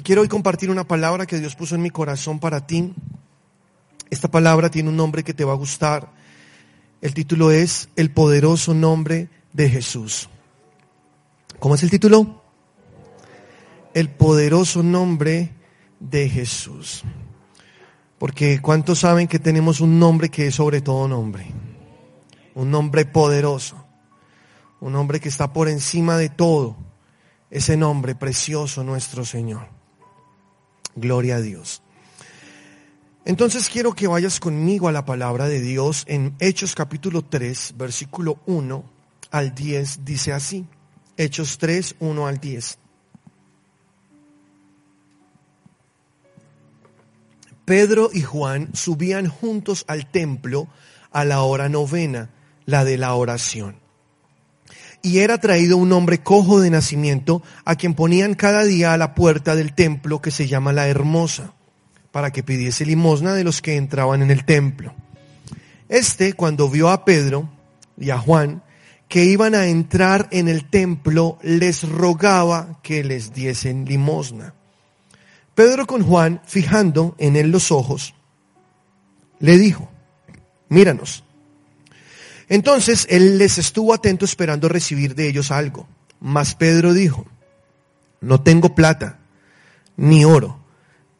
Y quiero hoy compartir una palabra que Dios puso en mi corazón para ti. Esta palabra tiene un nombre que te va a gustar. El título es El poderoso nombre de Jesús. ¿Cómo es el título? El poderoso nombre de Jesús. Porque ¿cuántos saben que tenemos un nombre que es sobre todo nombre? Un nombre poderoso. Un nombre que está por encima de todo. Ese nombre precioso nuestro Señor. Gloria a Dios. Entonces quiero que vayas conmigo a la palabra de Dios en Hechos capítulo 3, versículo 1 al 10. Dice así. Hechos 3, 1 al 10. Pedro y Juan subían juntos al templo a la hora novena, la de la oración. Y era traído un hombre cojo de nacimiento, a quien ponían cada día a la puerta del templo que se llama la Hermosa, para que pidiese limosna de los que entraban en el templo. Este, cuando vio a Pedro y a Juan, que iban a entrar en el templo, les rogaba que les diesen limosna. Pedro con Juan, fijando en él los ojos, le dijo, míranos. Entonces él les estuvo atento esperando recibir de ellos algo. Mas Pedro dijo, no tengo plata ni oro,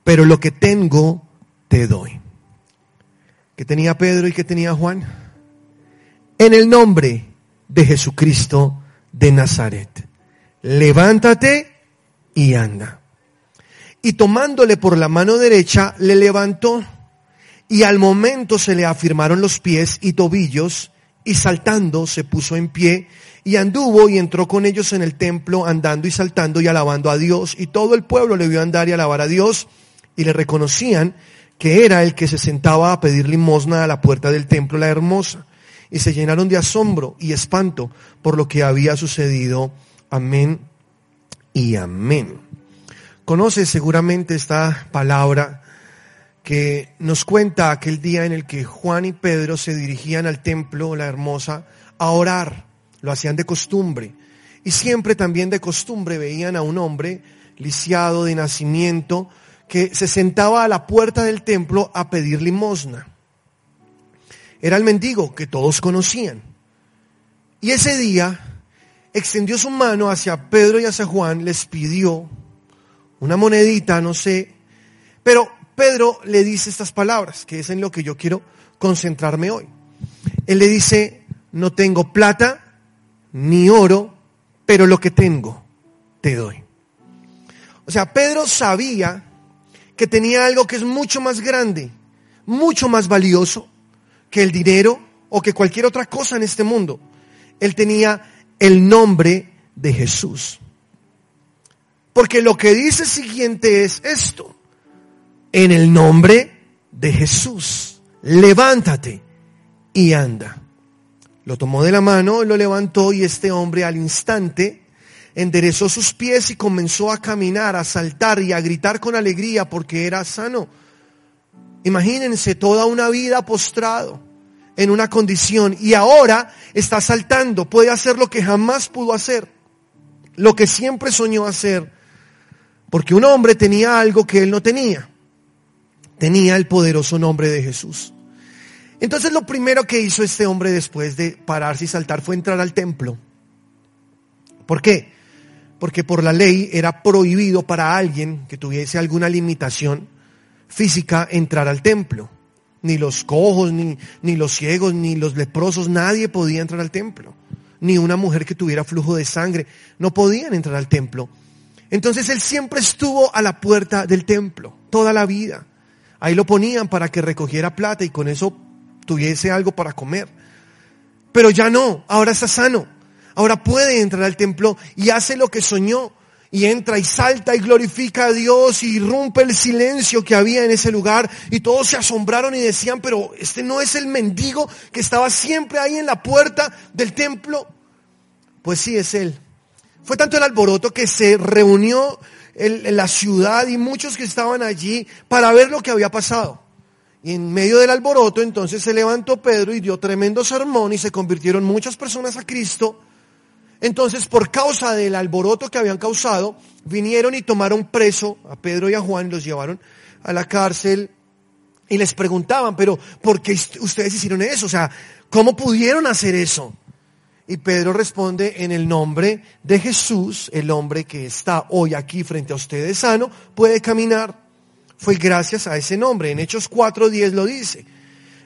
pero lo que tengo te doy. ¿Qué tenía Pedro y qué tenía Juan? En el nombre de Jesucristo de Nazaret, levántate y anda y tomándole por la mano derecha le levantó y al momento se le afirmaron los pies y tobillos y saltando se puso en pie y anduvo y entró con ellos en el templo andando y saltando y alabando a Dios y todo el pueblo le vio andar y alabar a Dios y le reconocían que era el que se sentaba a pedir limosna a la puerta del templo la hermosa y se llenaron de asombro y espanto por lo que había sucedido. Amén y amén. Conoce seguramente esta palabra que nos cuenta aquel día en el que Juan y Pedro se dirigían al templo, la hermosa, a orar. Lo hacían de costumbre. Y siempre también de costumbre veían a un hombre lisiado de nacimiento que se sentaba a la puerta del templo a pedir limosna. Era el mendigo que todos conocían. Y ese día extendió su mano hacia Pedro y hacia Juan, les pidió una monedita, no sé. Pero Pedro le dice estas palabras, que es en lo que yo quiero concentrarme hoy. Él le dice, no tengo plata ni oro, pero lo que tengo te doy. O sea, Pedro sabía que tenía algo que es mucho más grande, mucho más valioso que el dinero o que cualquier otra cosa en este mundo. Él tenía el nombre de Jesús. Porque lo que dice siguiente es esto. En el nombre de Jesús, levántate y anda. Lo tomó de la mano, lo levantó y este hombre al instante enderezó sus pies y comenzó a caminar, a saltar y a gritar con alegría porque era sano. Imagínense toda una vida postrado en una condición y ahora está saltando, puede hacer lo que jamás pudo hacer, lo que siempre soñó hacer porque un hombre tenía algo que él no tenía. Tenía el poderoso nombre de Jesús. Entonces lo primero que hizo este hombre después de pararse y saltar fue entrar al templo. ¿Por qué? Porque por la ley era prohibido para alguien que tuviese alguna limitación física entrar al templo. Ni los cojos, ni, ni los ciegos, ni los leprosos, nadie podía entrar al templo. Ni una mujer que tuviera flujo de sangre, no podían entrar al templo. Entonces él siempre estuvo a la puerta del templo, toda la vida. Ahí lo ponían para que recogiera plata y con eso tuviese algo para comer. Pero ya no, ahora está sano. Ahora puede entrar al templo y hace lo que soñó. Y entra y salta y glorifica a Dios y rompe el silencio que había en ese lugar. Y todos se asombraron y decían, pero este no es el mendigo que estaba siempre ahí en la puerta del templo. Pues sí, es él. Fue tanto el alboroto que se reunió en la ciudad y muchos que estaban allí para ver lo que había pasado. Y en medio del alboroto entonces se levantó Pedro y dio tremendo sermón y se convirtieron muchas personas a Cristo Entonces, por causa del alboroto que habían causado, vinieron y tomaron preso a Pedro y a Juan, los llevaron a la cárcel y les preguntaban, pero ¿por qué ustedes hicieron eso? O sea, ¿cómo pudieron hacer eso? Y Pedro responde en el nombre de Jesús, el hombre que está hoy aquí frente a ustedes sano, puede caminar. Fue gracias a ese nombre. En Hechos 4.10 lo dice.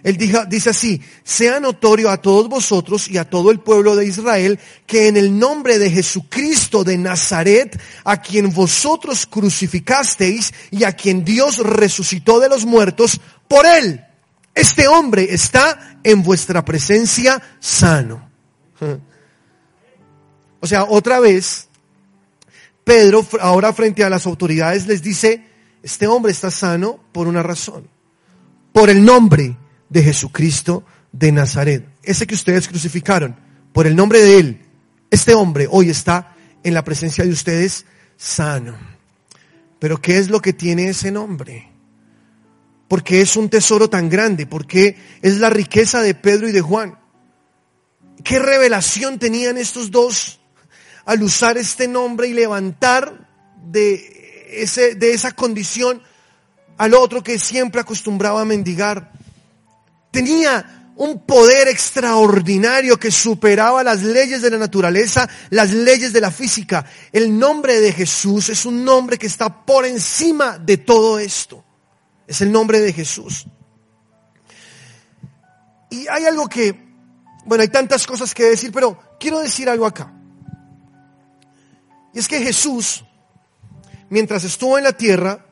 Él dice así, sea notorio a todos vosotros y a todo el pueblo de Israel que en el nombre de Jesucristo de Nazaret, a quien vosotros crucificasteis y a quien Dios resucitó de los muertos, por él, este hombre está en vuestra presencia sano. O sea, otra vez, Pedro ahora frente a las autoridades les dice, este hombre está sano por una razón, por el nombre de Jesucristo de Nazaret, ese que ustedes crucificaron, por el nombre de él, este hombre hoy está en la presencia de ustedes sano. Pero ¿qué es lo que tiene ese nombre? Porque es un tesoro tan grande, porque es la riqueza de Pedro y de Juan. ¿Qué revelación tenían estos dos al usar este nombre y levantar de, ese, de esa condición al otro que siempre acostumbraba a mendigar? Tenía un poder extraordinario que superaba las leyes de la naturaleza, las leyes de la física. El nombre de Jesús es un nombre que está por encima de todo esto. Es el nombre de Jesús. Y hay algo que bueno, hay tantas cosas que decir, pero quiero decir algo acá. Y es que Jesús, mientras estuvo en la tierra,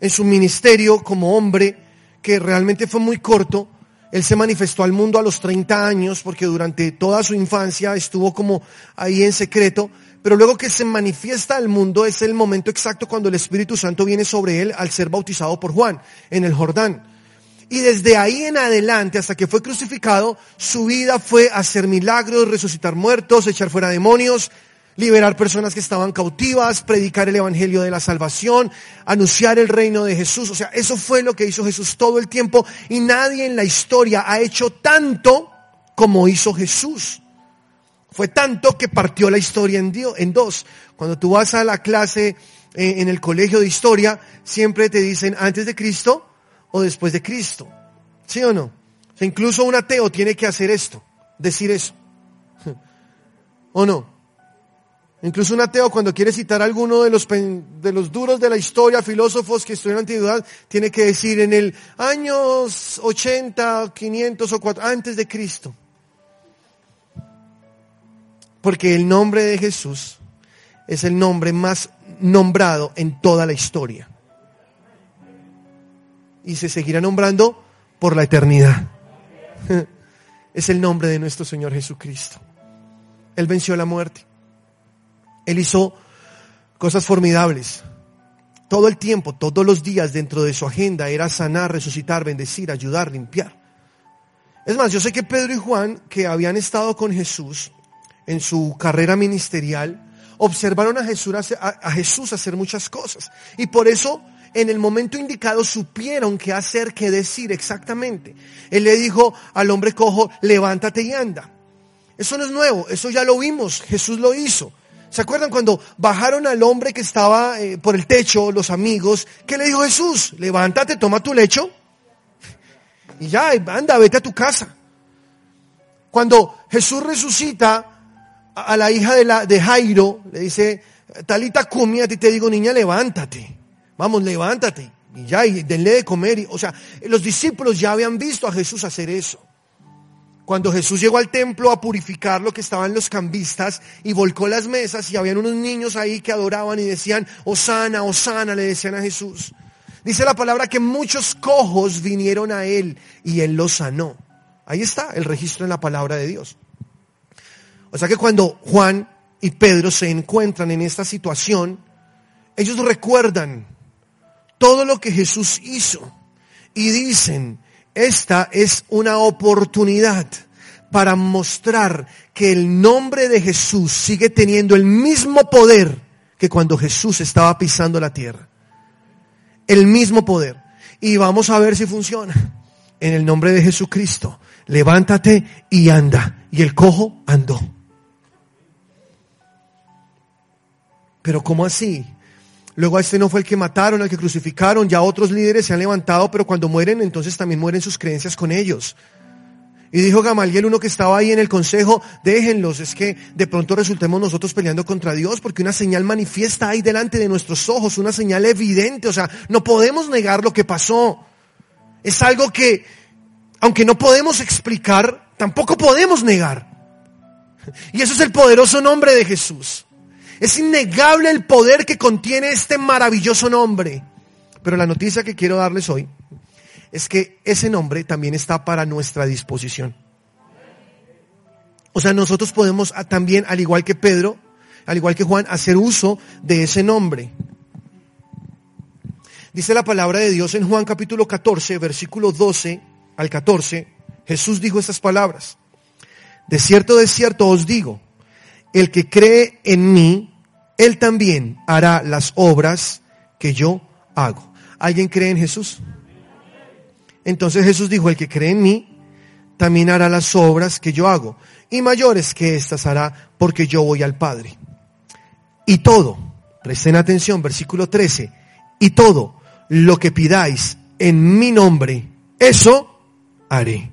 en su ministerio como hombre, que realmente fue muy corto, él se manifestó al mundo a los 30 años, porque durante toda su infancia estuvo como ahí en secreto, pero luego que se manifiesta al mundo es el momento exacto cuando el Espíritu Santo viene sobre él al ser bautizado por Juan en el Jordán. Y desde ahí en adelante, hasta que fue crucificado, su vida fue hacer milagros, resucitar muertos, echar fuera demonios, liberar personas que estaban cautivas, predicar el Evangelio de la salvación, anunciar el reino de Jesús. O sea, eso fue lo que hizo Jesús todo el tiempo y nadie en la historia ha hecho tanto como hizo Jesús. Fue tanto que partió la historia en, dos. Cuando tú vas a la clase eh, en el colegio de historia, siempre te dicen antes de Cristo, o después de Cristo. ¿Sí o no? incluso un ateo tiene que hacer esto, decir eso. ¿O no? Incluso un ateo cuando quiere citar a alguno de los, de los duros de la historia, filósofos que estudian antigüedad, tiene que decir en el años 80, 500 o 4, antes de Cristo. Porque el nombre de Jesús es el nombre más nombrado en toda la historia y se seguirá nombrando por la eternidad. Es el nombre de nuestro Señor Jesucristo. Él venció la muerte. Él hizo cosas formidables. Todo el tiempo, todos los días dentro de su agenda era sanar, resucitar, bendecir, ayudar, limpiar. Es más, yo sé que Pedro y Juan, que habían estado con Jesús en su carrera ministerial, observaron a Jesús, a Jesús hacer muchas cosas. Y por eso en el momento indicado supieron qué hacer, qué decir exactamente. Él le dijo al hombre cojo, levántate y anda. Eso no es nuevo, eso ya lo vimos, Jesús lo hizo. ¿Se acuerdan cuando bajaron al hombre que estaba eh, por el techo, los amigos? ¿Qué le dijo Jesús? Levántate, toma tu lecho y ya, anda, vete a tu casa. Cuando Jesús resucita a la hija de, la, de Jairo, le dice, Talita cumi, a ti te digo, niña, levántate. Vamos, levántate y ya, y denle de comer. o sea, los discípulos ya habían visto a Jesús hacer eso. Cuando Jesús llegó al templo a purificar lo que estaban los cambistas y volcó las mesas y habían unos niños ahí que adoraban y decían, Osana, Osana, le decían a Jesús. Dice la palabra que muchos cojos vinieron a él y él los sanó. Ahí está el registro en la palabra de Dios. O sea que cuando Juan y Pedro se encuentran en esta situación, ellos recuerdan todo lo que Jesús hizo y dicen, esta es una oportunidad para mostrar que el nombre de Jesús sigue teniendo el mismo poder que cuando Jesús estaba pisando la tierra. El mismo poder. Y vamos a ver si funciona. En el nombre de Jesucristo, levántate y anda. Y el cojo andó. Pero ¿cómo así? Luego a este no fue el que mataron, al que crucificaron, ya otros líderes se han levantado, pero cuando mueren entonces también mueren sus creencias con ellos. Y dijo Gamaliel, uno que estaba ahí en el consejo, déjenlos, es que de pronto resultemos nosotros peleando contra Dios porque una señal manifiesta ahí delante de nuestros ojos, una señal evidente, o sea, no podemos negar lo que pasó. Es algo que, aunque no podemos explicar, tampoco podemos negar. Y eso es el poderoso nombre de Jesús. Es innegable el poder que contiene este maravilloso nombre. Pero la noticia que quiero darles hoy es que ese nombre también está para nuestra disposición. O sea, nosotros podemos también, al igual que Pedro, al igual que Juan, hacer uso de ese nombre. Dice la palabra de Dios en Juan capítulo 14, versículo 12 al 14, Jesús dijo estas palabras. De cierto, de cierto os digo, el que cree en mí, él también hará las obras que yo hago. ¿Alguien cree en Jesús? Entonces Jesús dijo, el que cree en mí, también hará las obras que yo hago, y mayores que éstas hará, porque yo voy al Padre. Y todo, presten atención, versículo 13, y todo lo que pidáis en mi nombre, eso haré.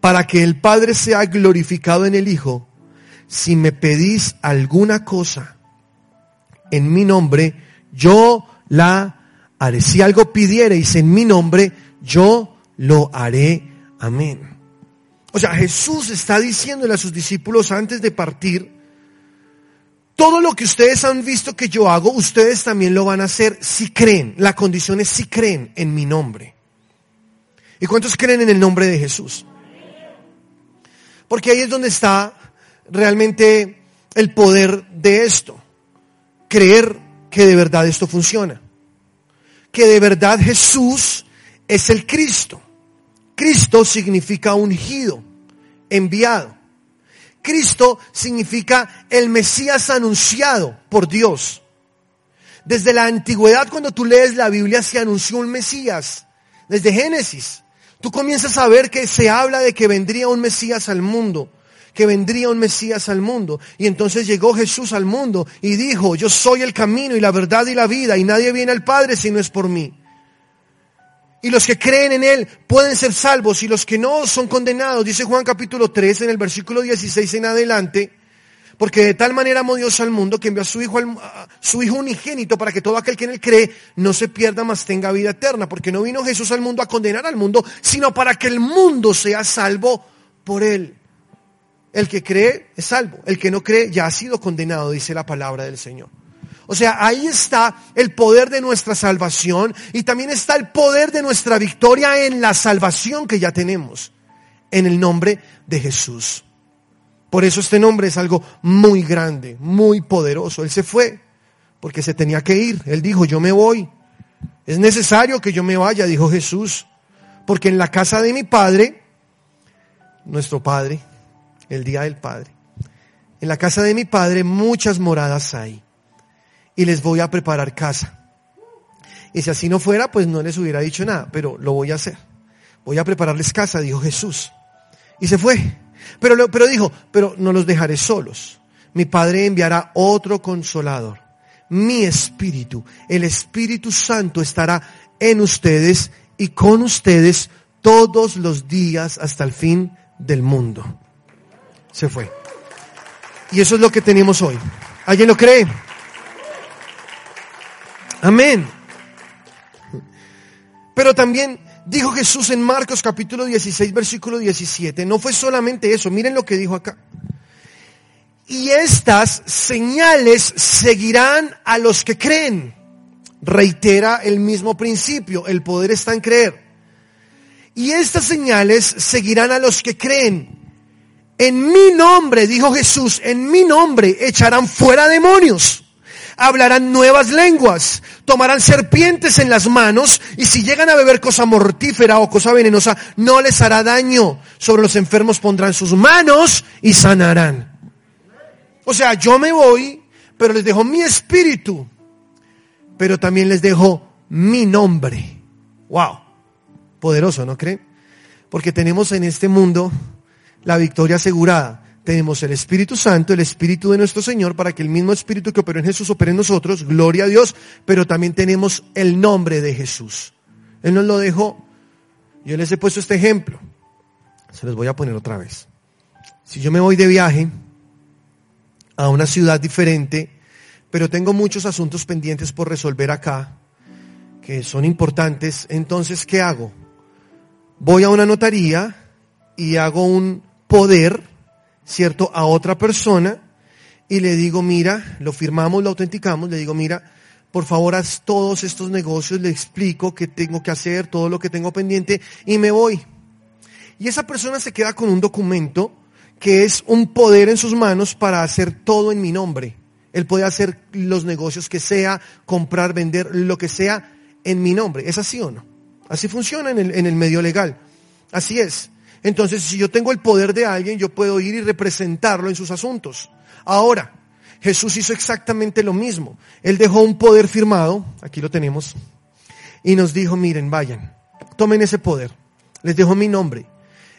Para que el Padre sea glorificado en el Hijo, si me pedís alguna cosa en mi nombre, yo la haré. Si algo pidiereis en mi nombre, yo lo haré. Amén. O sea, Jesús está diciéndole a sus discípulos antes de partir, todo lo que ustedes han visto que yo hago, ustedes también lo van a hacer si creen. La condición es si creen en mi nombre. ¿Y cuántos creen en el nombre de Jesús? Porque ahí es donde está realmente el poder de esto. Creer que de verdad esto funciona. Que de verdad Jesús es el Cristo. Cristo significa ungido, enviado. Cristo significa el Mesías anunciado por Dios. Desde la antigüedad, cuando tú lees la Biblia, se anunció un Mesías. Desde Génesis, tú comienzas a ver que se habla de que vendría un Mesías al mundo, que vendría un Mesías al mundo. Y entonces llegó Jesús al mundo y dijo, yo soy el camino y la verdad y la vida, y nadie viene al Padre si no es por mí. Y los que creen en Él pueden ser salvos y los que no son condenados. Dice Juan capítulo 3 en el versículo 16 en adelante. Porque de tal manera amó Dios al mundo que envió a su hijo, su hijo unigénito para que todo aquel que en él cree no se pierda, mas tenga vida eterna. Porque no vino Jesús al mundo a condenar al mundo, sino para que el mundo sea salvo por él. El que cree es salvo. El que no cree ya ha sido condenado, dice la palabra del Señor. O sea, ahí está el poder de nuestra salvación y también está el poder de nuestra victoria en la salvación que ya tenemos, en el nombre de Jesús. Por eso este nombre es algo muy grande, muy poderoso. Él se fue porque se tenía que ir. Él dijo, yo me voy. Es necesario que yo me vaya, dijo Jesús, porque en la casa de mi Padre, nuestro Padre, el día del Padre, en la casa de mi Padre muchas moradas hay y les voy a preparar casa. Y si así no fuera, pues no les hubiera dicho nada, pero lo voy a hacer. Voy a prepararles casa, dijo Jesús. Y se fue. Pero, pero dijo, pero no los dejaré solos. Mi Padre enviará otro consolador. Mi Espíritu, el Espíritu Santo estará en ustedes y con ustedes todos los días hasta el fin del mundo. Se fue. Y eso es lo que tenemos hoy. ¿Alguien lo cree? Amén. Pero también dijo Jesús en Marcos capítulo 16, versículo 17. No fue solamente eso, miren lo que dijo acá. Y estas señales seguirán a los que creen. Reitera el mismo principio, el poder está en creer. Y estas señales seguirán a los que creen. En mi nombre, dijo Jesús, en mi nombre echarán fuera demonios hablarán nuevas lenguas, tomarán serpientes en las manos y si llegan a beber cosa mortífera o cosa venenosa, no les hará daño. Sobre los enfermos pondrán sus manos y sanarán. O sea, yo me voy, pero les dejo mi espíritu, pero también les dejo mi nombre. Wow, poderoso, ¿no creen? Porque tenemos en este mundo la victoria asegurada tenemos el Espíritu Santo, el Espíritu de nuestro Señor, para que el mismo Espíritu que operó en Jesús opere en nosotros, gloria a Dios, pero también tenemos el nombre de Jesús. Él nos lo dejó. Yo les he puesto este ejemplo. Se los voy a poner otra vez. Si yo me voy de viaje a una ciudad diferente, pero tengo muchos asuntos pendientes por resolver acá, que son importantes, entonces, ¿qué hago? Voy a una notaría y hago un poder, ¿cierto?, a otra persona y le digo, mira, lo firmamos, lo autenticamos, le digo, mira, por favor haz todos estos negocios, le explico qué tengo que hacer, todo lo que tengo pendiente y me voy. Y esa persona se queda con un documento que es un poder en sus manos para hacer todo en mi nombre. Él puede hacer los negocios que sea, comprar, vender, lo que sea en mi nombre. ¿Es así o no? Así funciona en el, en el medio legal. Así es. Entonces, si yo tengo el poder de alguien, yo puedo ir y representarlo en sus asuntos. Ahora, Jesús hizo exactamente lo mismo. Él dejó un poder firmado, aquí lo tenemos, y nos dijo, miren, vayan, tomen ese poder. Les dejo mi nombre,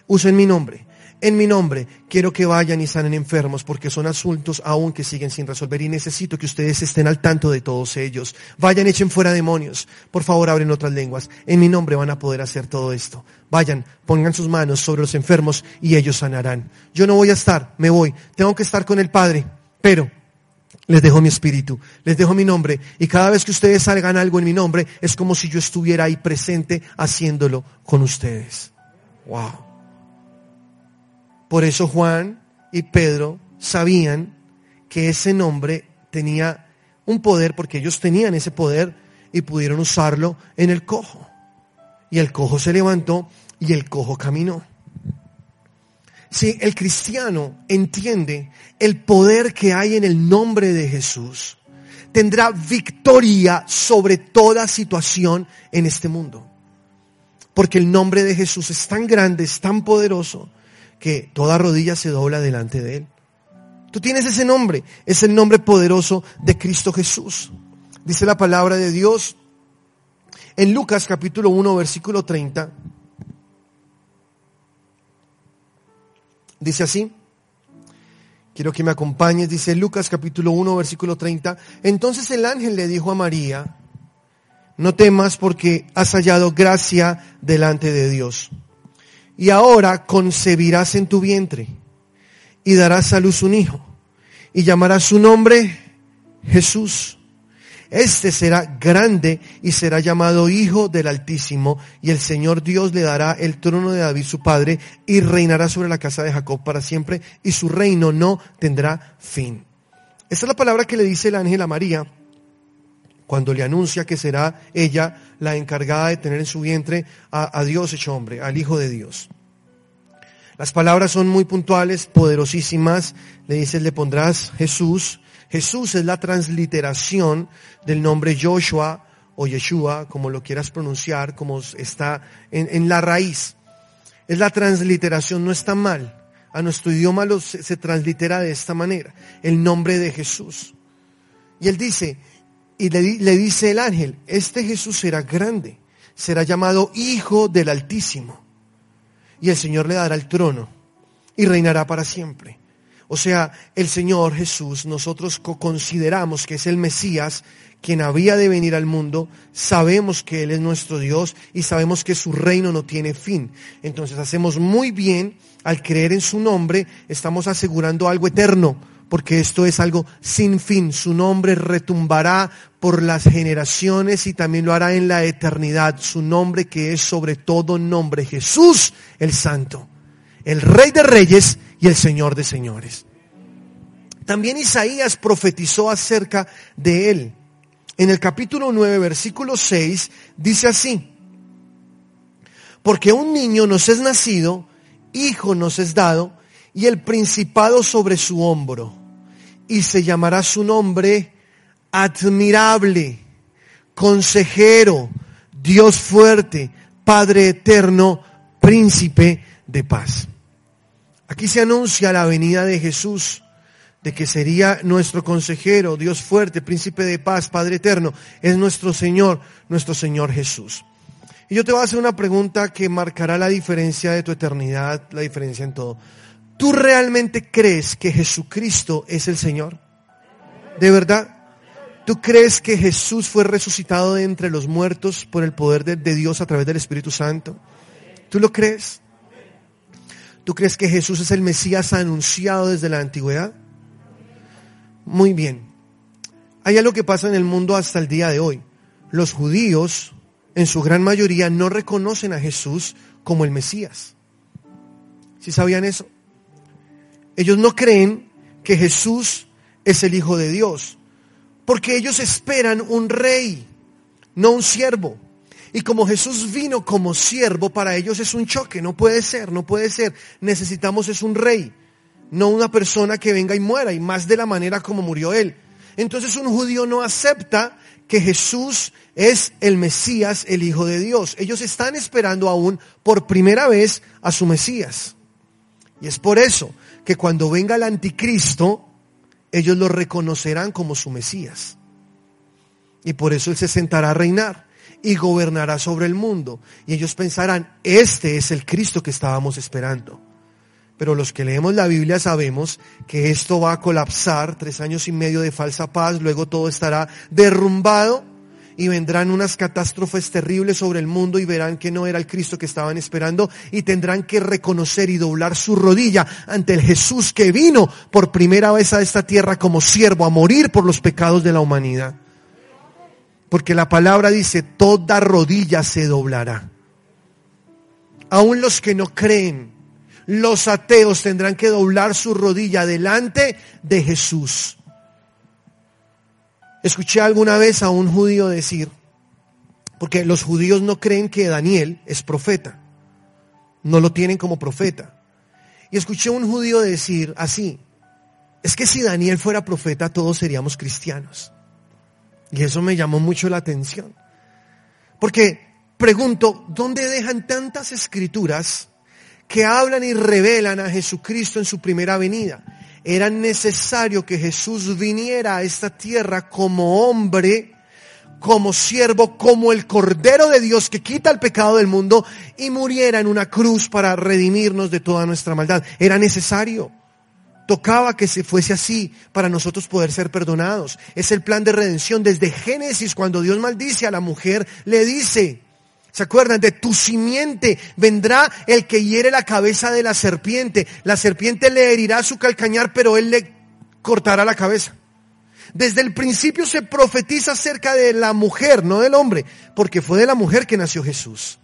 usen mi nombre en mi nombre, quiero que vayan y sanen enfermos porque son asuntos aún que siguen sin resolver y necesito que ustedes estén al tanto de todos ellos. Vayan, echen fuera demonios. Por favor, abren otras lenguas. En mi nombre van a poder hacer todo esto. Vayan, pongan sus manos sobre los enfermos y ellos sanarán. Yo no voy a estar, me voy. Tengo que estar con el Padre, pero les dejo mi espíritu, les dejo mi nombre y cada vez que ustedes salgan algo en mi nombre es como si yo estuviera ahí presente haciéndolo con ustedes. Wow. Por eso Juan y Pedro sabían que ese nombre tenía un poder, porque ellos tenían ese poder y pudieron usarlo en el cojo. Y el cojo se levantó y el cojo caminó. Si el cristiano entiende el poder que hay en el nombre de Jesús, tendrá victoria sobre toda situación en este mundo. Porque el nombre de Jesús es tan grande, es tan poderoso, que toda rodilla se dobla delante de Él. Tú tienes ese nombre, es el nombre poderoso de Cristo Jesús. Dice la palabra de Dios en Lucas capítulo 1 versículo 30. Dice así, quiero que me acompañes, dice Lucas capítulo 1 versículo 30. Entonces el ángel le dijo a María, no temas porque has hallado gracia delante de Dios y ahora concebirás en tu vientre y darás a luz un hijo y llamarás su nombre Jesús. Este será grande y será llamado Hijo del Altísimo y el Señor Dios le dará el trono de David su padre y reinará sobre la casa de Jacob para siempre y su reino no tendrá fin. Esta es la palabra que le dice el ángel a María cuando le anuncia que será ella la encargada de tener en su vientre a, Dios hecho hombre, al Hijo de Dios. Las palabras son muy puntuales, poderosísimas. Le dice, le pondrás Jesús. Jesús es la transliteración del nombre Joshua o Yeshua, como lo quieras pronunciar, como está en, en la raíz. Es la transliteración, no está mal. A nuestro idioma lo, se, se translitera de esta manera, el nombre de Jesús. Y él dice, y le, dice el ángel, este Jesús será grande, será llamado Hijo del Altísimo. Y el Señor le dará el trono y reinará para siempre. O sea, el Señor Jesús, nosotros consideramos que es el Mesías, quien había de venir al mundo, sabemos que Él es nuestro Dios y sabemos que su reino no tiene fin. Entonces hacemos muy bien al creer en su nombre, estamos asegurando algo eterno, porque esto es algo sin fin. Su nombre retumbará por las generaciones y también lo hará en la eternidad. Su nombre que es sobre todo nombre, Jesús el Santo, el Rey de Reyes y el Señor de Señores. También Isaías profetizó acerca de él. En el capítulo 9, versículo 6, dice así, porque un niño nos es nacido, hijo nos es dado, y el principado sobre su hombro, y se llamará su nombre admirable, consejero, Dios fuerte, Padre eterno, príncipe de paz. Aquí se anuncia la venida de Jesús, de que sería nuestro consejero, Dios fuerte, príncipe de paz, Padre eterno, es nuestro Señor, nuestro Señor Jesús. Y yo te voy a hacer una pregunta que marcará la diferencia de tu eternidad, la diferencia en todo. ¿Tú realmente crees que Jesucristo es el Señor? ¿De verdad? ¿Tú crees que Jesús fue resucitado de entre los muertos por el poder de, Dios a través del Espíritu Santo? ¿Tú lo crees? ¿Tú crees que Jesús es el Mesías anunciado desde la antigüedad? Muy bien. Hay algo que pasa en el mundo hasta el día de hoy. Los judíos, en su gran mayoría, no reconocen a Jesús como el Mesías. ¿Sí sabían eso? Ellos no creen que Jesús es el Hijo de Dios, porque ellos esperan un rey, no un siervo. Y como Jesús vino como siervo, para ellos es un choque, no puede ser, no puede ser. Necesitamos es un rey, no una persona que venga y muera, y más de la manera como murió él. Entonces un judío no acepta que Jesús es el Mesías, el Hijo de Dios. Ellos están esperando aún por primera vez a su Mesías. Y es por eso que cuando venga el anticristo, ellos lo reconocerán como su Mesías. Y por eso Él se sentará a reinar y gobernará sobre el mundo. Y ellos pensarán, este es el Cristo que estábamos esperando. Pero los que leemos la Biblia sabemos que esto va a colapsar, tres años y medio de falsa paz, luego todo estará derrumbado y vendrán unas catástrofes terribles sobre el mundo y verán que no era el Cristo que estaban esperando y tendrán que reconocer y doblar su rodilla ante el Jesús que vino por primera vez a esta tierra como siervo a morir por los pecados de la humanidad. Porque la palabra dice, toda rodilla se doblará. Aún los que no creen, los ateos tendrán que doblar su rodilla delante de Jesús. Escuché alguna vez a un judío decir, porque los judíos no creen que Daniel es profeta, no lo tienen como profeta. Y escuché a un judío decir así, es que si Daniel fuera profeta todos seríamos cristianos. Y eso me llamó mucho la atención. Porque pregunto, ¿dónde dejan tantas escrituras que hablan y revelan a Jesucristo en su primera venida. Era necesario que Jesús viniera a esta tierra como hombre, como siervo, como el Cordero de Dios que quita el pecado del mundo y muriera en una cruz para redimirnos de toda nuestra maldad. Era necesario. Tocaba que se fuese así para nosotros poder ser perdonados. Es el plan de redención. Desde Génesis, cuando Dios maldice a la mujer, le dice, ¿Se acuerdan? De tu simiente vendrá el que hiere la cabeza de la serpiente. La serpiente le herirá su calcañar, pero él le cortará la cabeza. Desde el principio se profetiza acerca de la mujer, no del hombre, porque fue de la mujer que nació Jesús.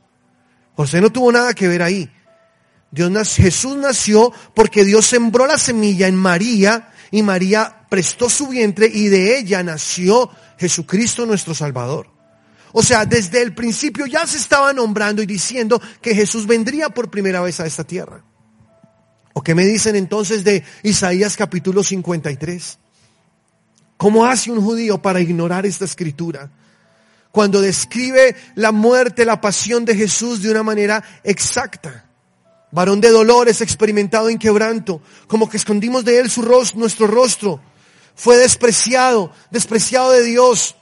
José no tuvo nada que ver ahí. Jesús nació porque Dios sembró la semilla en María y María prestó su vientre y de ella nació Jesucristo nuestro Salvador. O sea, desde el principio ya se estaba nombrando y diciendo que Jesús vendría por primera vez a esta tierra. ¿O qué me dicen entonces de Isaías capítulo 53? ¿Cómo hace un judío para ignorar esta escritura? Cuando describe la muerte, la pasión de Jesús de una manera exacta. Varón de dolores, experimentado en quebranto, como que escondimos de él su rostro, nuestro rostro. Fue despreciado, despreciado de Dios,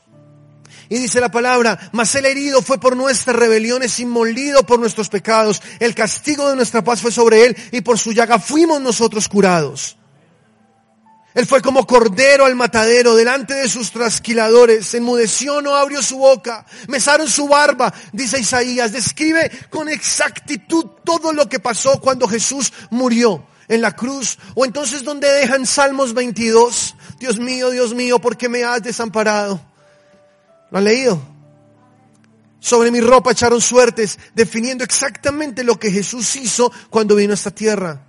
y dice la palabra, mas el herido fue por nuestras rebeliones y molido por nuestros pecados. El castigo de nuestra paz fue sobre él y por su llaga fuimos nosotros curados. Él fue como cordero al matadero delante de sus trasquiladores. Enmudeció, no abrió su boca. Mesaron su barba, dice Isaías. Describe con exactitud todo lo que pasó cuando Jesús murió en la cruz. O entonces donde dejan Salmos 22. Dios mío, Dios mío, ¿por qué me has desamparado? ¿Lo han leído? Sobre mi ropa echaron suertes, definiendo exactamente lo que Jesús hizo cuando vino a esta tierra.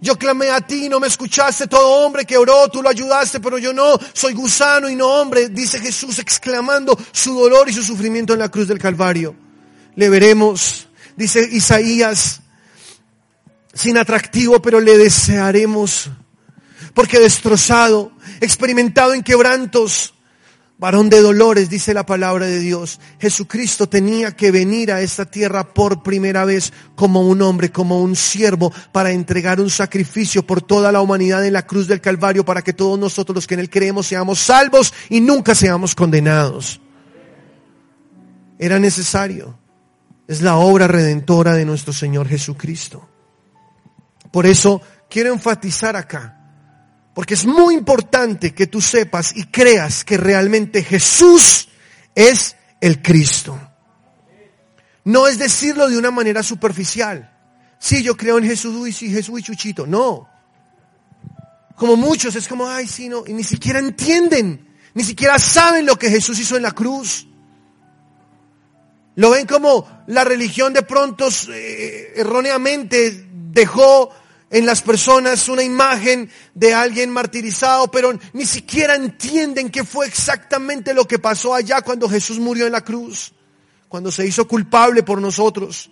Yo clamé a ti, no me escuchaste, todo hombre que oró, tú lo ayudaste, pero yo no, soy gusano y no hombre, dice Jesús exclamando su dolor y su sufrimiento en la cruz del Calvario. Le veremos, dice Isaías, sin atractivo, pero le desearemos, porque destrozado, experimentado en quebrantos, varón de dolores, dice la palabra de Dios. Jesucristo tenía que venir a esta tierra por primera vez como un hombre, como un siervo, para entregar un sacrificio por toda la humanidad en la cruz del Calvario, para que todos nosotros los que en él creemos seamos salvos y nunca seamos condenados. Era necesario. Es la obra redentora de nuestro Señor Jesucristo. Por eso quiero enfatizar acá, porque es muy importante que tú sepas y creas que realmente Jesús es el Cristo. No es decirlo de una manera superficial. Sí, yo creo en Jesús, y sí, Jesús y Chuchito. No. Como muchos, es como, ay, sí, no, y ni siquiera entienden, ni siquiera saben lo que Jesús hizo en la cruz. Lo ven como la religión de pronto eh, erróneamente dejó en las personas una imagen de alguien martirizado, pero ni siquiera entienden qué fue exactamente lo que pasó allá cuando Jesús murió en la cruz cuando se hizo culpable por nosotros,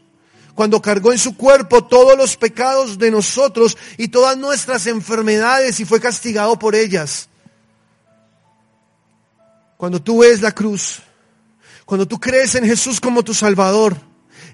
cuando cargó en su cuerpo todos los pecados de nosotros y todas nuestras enfermedades y fue castigado por ellas. Cuando tú ves la cruz, cuando tú crees en Jesús como tu Salvador,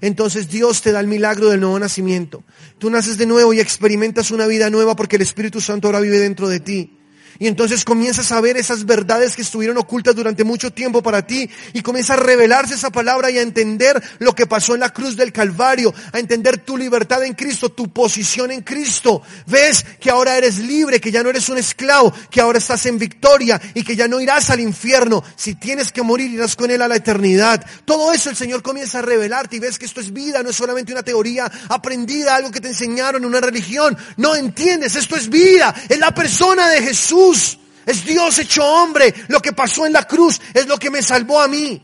entonces Dios te da el milagro del nuevo nacimiento. Tú naces de nuevo y experimentas una vida nueva porque el Espíritu Santo ahora vive dentro de ti. Y entonces comienzas a ver esas verdades que estuvieron ocultas durante mucho tiempo para ti y comienza a revelarse esa palabra y a entender lo que pasó en la cruz del Calvario, a entender tu libertad en Cristo, tu posición en Cristo. Ves que ahora eres libre, que ya no eres un esclavo, que ahora estás en victoria y que ya no irás al infierno. Si tienes que morir, irás con Él a la eternidad. Todo eso el Señor comienza a revelarte y ves que esto es vida, no es solamente una teoría aprendida, algo que te enseñaron en una religión. No entiendes, esto es vida, es la persona de Jesús. Es Dios hecho hombre. Lo que pasó en la cruz es lo que me salvó a mí.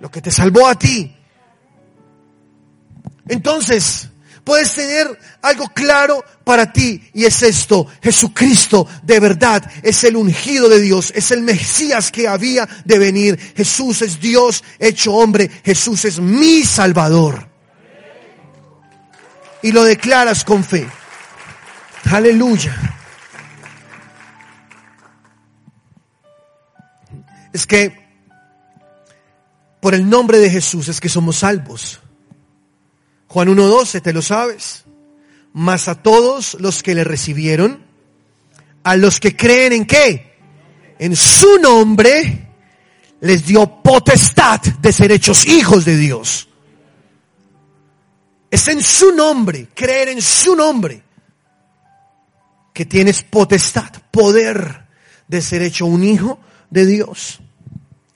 Lo que te salvó a ti. Entonces, puedes tener algo claro para ti y es esto. Jesucristo de verdad es el ungido de Dios, es el Mesías que había de venir. Jesús es Dios hecho hombre. Jesús es mi Salvador. Y lo declaras con fe. Aleluya. Es que por el nombre de Jesús es que somos salvos. Juan 1.12, te lo sabes. Mas a todos los que le recibieron, a los que creen en qué? En su nombre, les dio potestad de ser hechos hijos de Dios. Es en su nombre, creer en su nombre, que tienes potestad, poder de ser hecho un hijo de Dios.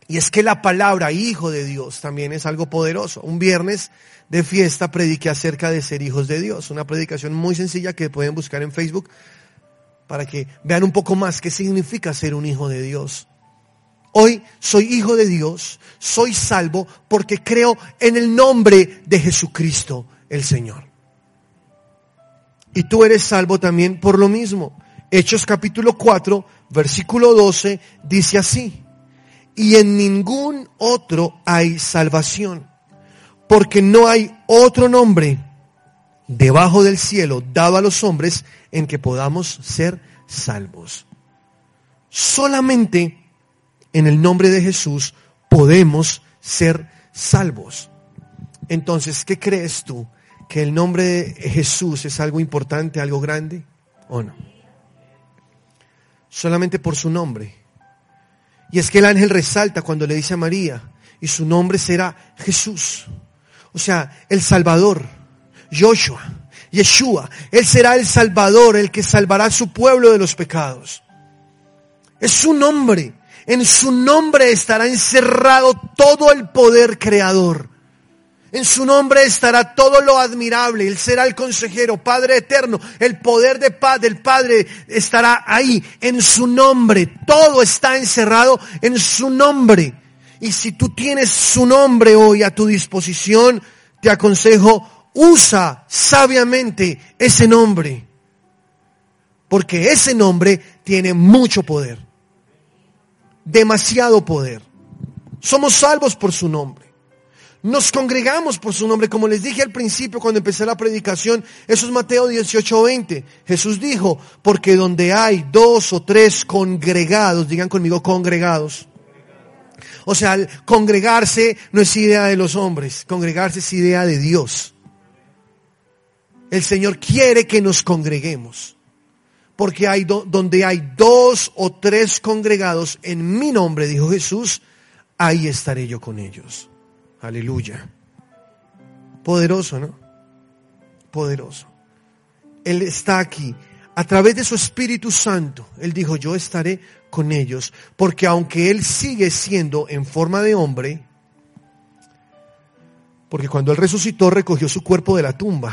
Y es que la palabra hijo de Dios también es algo poderoso. Un viernes de fiesta prediqué acerca de ser hijos de Dios. Una predicación muy sencilla que pueden buscar en Facebook para que vean un poco más qué significa ser un hijo de Dios. Hoy soy hijo de Dios, soy salvo porque creo en el nombre de Jesucristo el Señor. Y tú eres salvo también por lo mismo. Hechos capítulo 4, versículo 12 dice así, y en ningún otro hay salvación, porque no hay otro nombre debajo del cielo dado a los hombres en que podamos ser salvos. Solamente en el nombre de Jesús podemos ser salvos. Entonces, ¿qué crees tú? ¿Que el nombre de Jesús es algo importante, algo grande o no? solamente por su nombre. Y es que el ángel resalta cuando le dice a María, y su nombre será Jesús. O sea, el Salvador, Joshua, Yeshua. Él será el Salvador, el que salvará a su pueblo de los pecados. Es su nombre. En su nombre estará encerrado todo el poder creador. En su nombre estará todo lo admirable. Él será el consejero, Padre eterno. El poder de paz del Padre estará ahí. En su nombre. Todo está encerrado en su nombre. Y si tú tienes su nombre hoy a tu disposición, te aconsejo, usa sabiamente ese nombre. Porque ese nombre tiene mucho poder. Demasiado poder. Somos salvos por su nombre. Nos congregamos por su nombre, como les dije al principio cuando empecé la predicación, eso es Mateo 18:20. Jesús dijo, porque donde hay dos o tres congregados, digan conmigo congregados. O sea, congregarse no es idea de los hombres, congregarse es idea de Dios. El Señor quiere que nos congreguemos, porque hay donde hay dos o tres congregados en mi nombre, dijo Jesús, ahí estaré yo con ellos. Aleluya. Poderoso, ¿no? Poderoso. Él está aquí. A través de su Espíritu Santo, Él dijo, yo estaré con ellos, porque aunque Él sigue siendo en forma de hombre, porque cuando Él resucitó recogió su cuerpo de la tumba,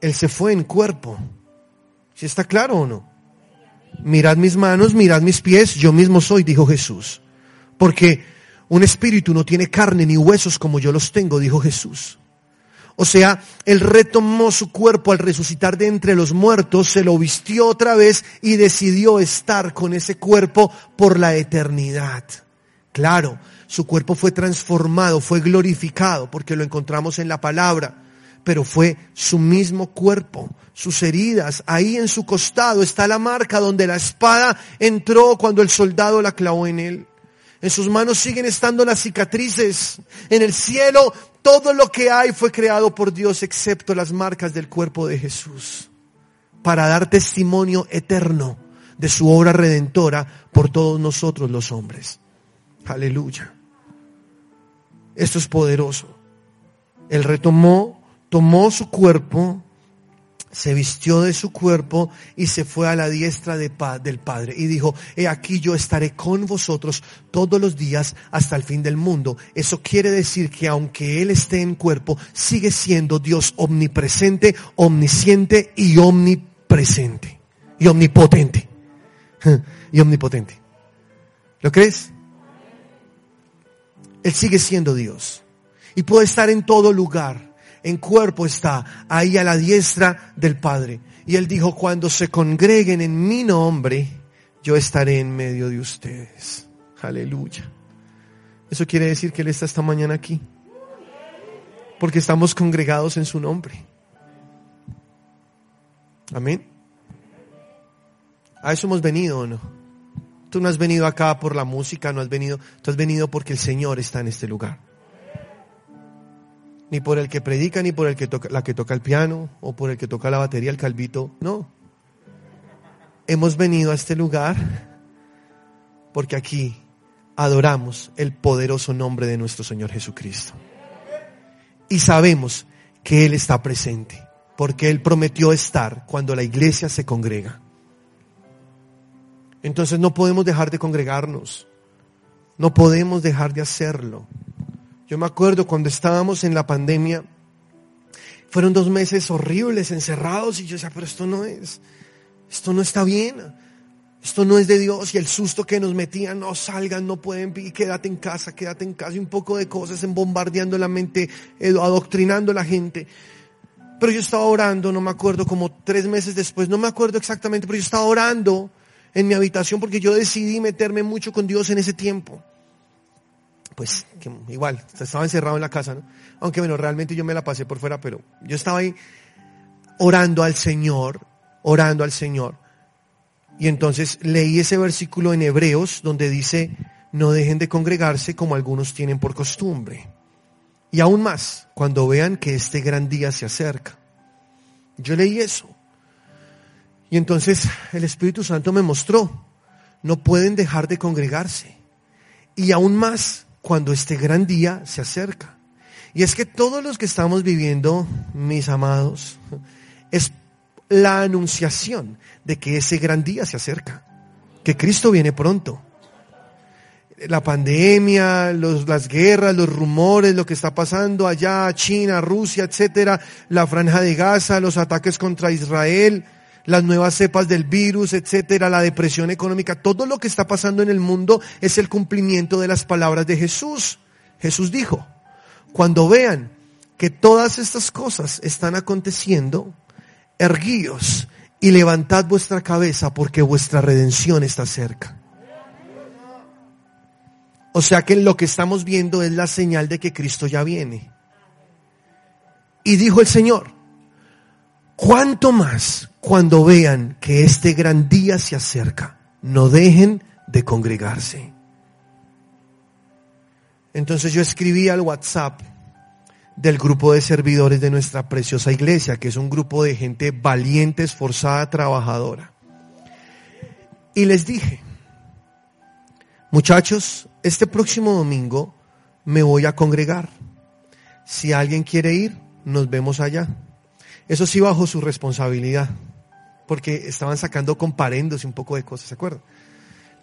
Él se fue en cuerpo. ¿Si está claro o no? Mirad mis manos, mirad mis pies, yo mismo soy, dijo Jesús. Porque un espíritu no tiene carne ni huesos como yo los tengo, dijo Jesús. O sea, Él retomó su cuerpo al resucitar de entre los muertos, se lo vistió otra vez y decidió estar con ese cuerpo por la eternidad. Claro, su cuerpo fue transformado, fue glorificado, porque lo encontramos en la palabra, pero fue su mismo cuerpo, sus heridas. Ahí en su costado está la marca donde la espada entró cuando el soldado la clavó en él. En sus manos siguen estando las cicatrices. En el cielo todo lo que hay fue creado por Dios excepto las marcas del cuerpo de Jesús. Para dar testimonio eterno de su obra redentora por todos nosotros los hombres. Aleluya. Esto es poderoso. Él retomó, tomó su cuerpo se vistió de su cuerpo y se fue a la diestra de del Padre y dijo, he aquí yo estaré con vosotros todos los días hasta el fin del mundo. Eso quiere decir que aunque Él esté en cuerpo, sigue siendo Dios omnipresente, omnisciente y omnipresente. Y omnipotente. Y omnipotente. ¿Lo crees? Él sigue siendo Dios. Y puede estar en todo lugar en cuerpo está, ahí a la diestra del Padre. Y él dijo, cuando se congreguen en mi nombre, yo estaré en medio de ustedes. Aleluya. Eso quiere decir que Él está esta mañana aquí. Porque estamos congregados en su nombre. Amén. A eso hemos venido o no. Tú no has venido acá por la música, no has venido, tú has venido porque el Señor está en este lugar ni por el que predica, ni por el que toca, la que toca el piano, o por el que toca la batería, el calvito. No. Hemos venido a este lugar porque aquí adoramos el poderoso nombre de nuestro Señor Jesucristo. Y sabemos que Él está presente, porque Él prometió estar cuando la iglesia se congrega. Entonces no podemos dejar de congregarnos. No podemos dejar de hacerlo. Yo me acuerdo cuando estábamos en la pandemia, fueron dos meses horribles, encerrados, y yo decía, pero esto no es, esto no está bien, esto no es de Dios, y el susto que nos metían, no salgan, no pueden, y quédate en casa, quédate en casa, y un poco de cosas en bombardeando la mente, adoctrinando a la gente. Pero yo estaba orando, no me acuerdo, como tres meses después, no me acuerdo exactamente, pero yo estaba orando en mi habitación porque yo decidí meterme mucho con Dios en ese tiempo pues que igual, estaba encerrado en la casa, ¿no? Aunque bueno, realmente yo me la pasé por fuera, pero yo estaba ahí orando al Señor, orando al Señor. Y entonces leí ese versículo en Hebreos donde dice, no dejen de congregarse como algunos tienen por costumbre. Y aún más, cuando vean que este gran día se acerca. Yo leí eso. Y entonces el Espíritu Santo me mostró, no pueden dejar de congregarse. Y aún más, cuando este gran día se acerca. Y es que todos los que estamos viviendo, mis amados, es la anunciación de que ese gran día se acerca, que Cristo viene pronto. La pandemia, los, las guerras, los rumores, lo que está pasando allá, China, Rusia, etcétera, la franja de Gaza, los ataques contra Israel, las nuevas cepas del virus, etcétera, la depresión económica, todo lo que está pasando en el mundo es el cumplimiento de las palabras de Jesús. Jesús dijo, cuando vean que todas estas cosas están aconteciendo, erguíos y levantad vuestra cabeza porque vuestra redención está cerca. O sea que lo que estamos viendo es la señal de que Cristo ya viene. Y dijo el Señor, ¿cuánto más cuando vean que este gran día se acerca, no dejen de congregarse. Entonces yo escribí al WhatsApp del grupo de servidores de nuestra preciosa iglesia, que es un grupo de gente valiente, esforzada, trabajadora. Y les dije, muchachos, este próximo domingo me voy a congregar. Si alguien quiere ir, nos vemos allá. Eso sí bajo su responsabilidad, porque estaban sacando comparendos y un poco de cosas, ¿se acuerdan?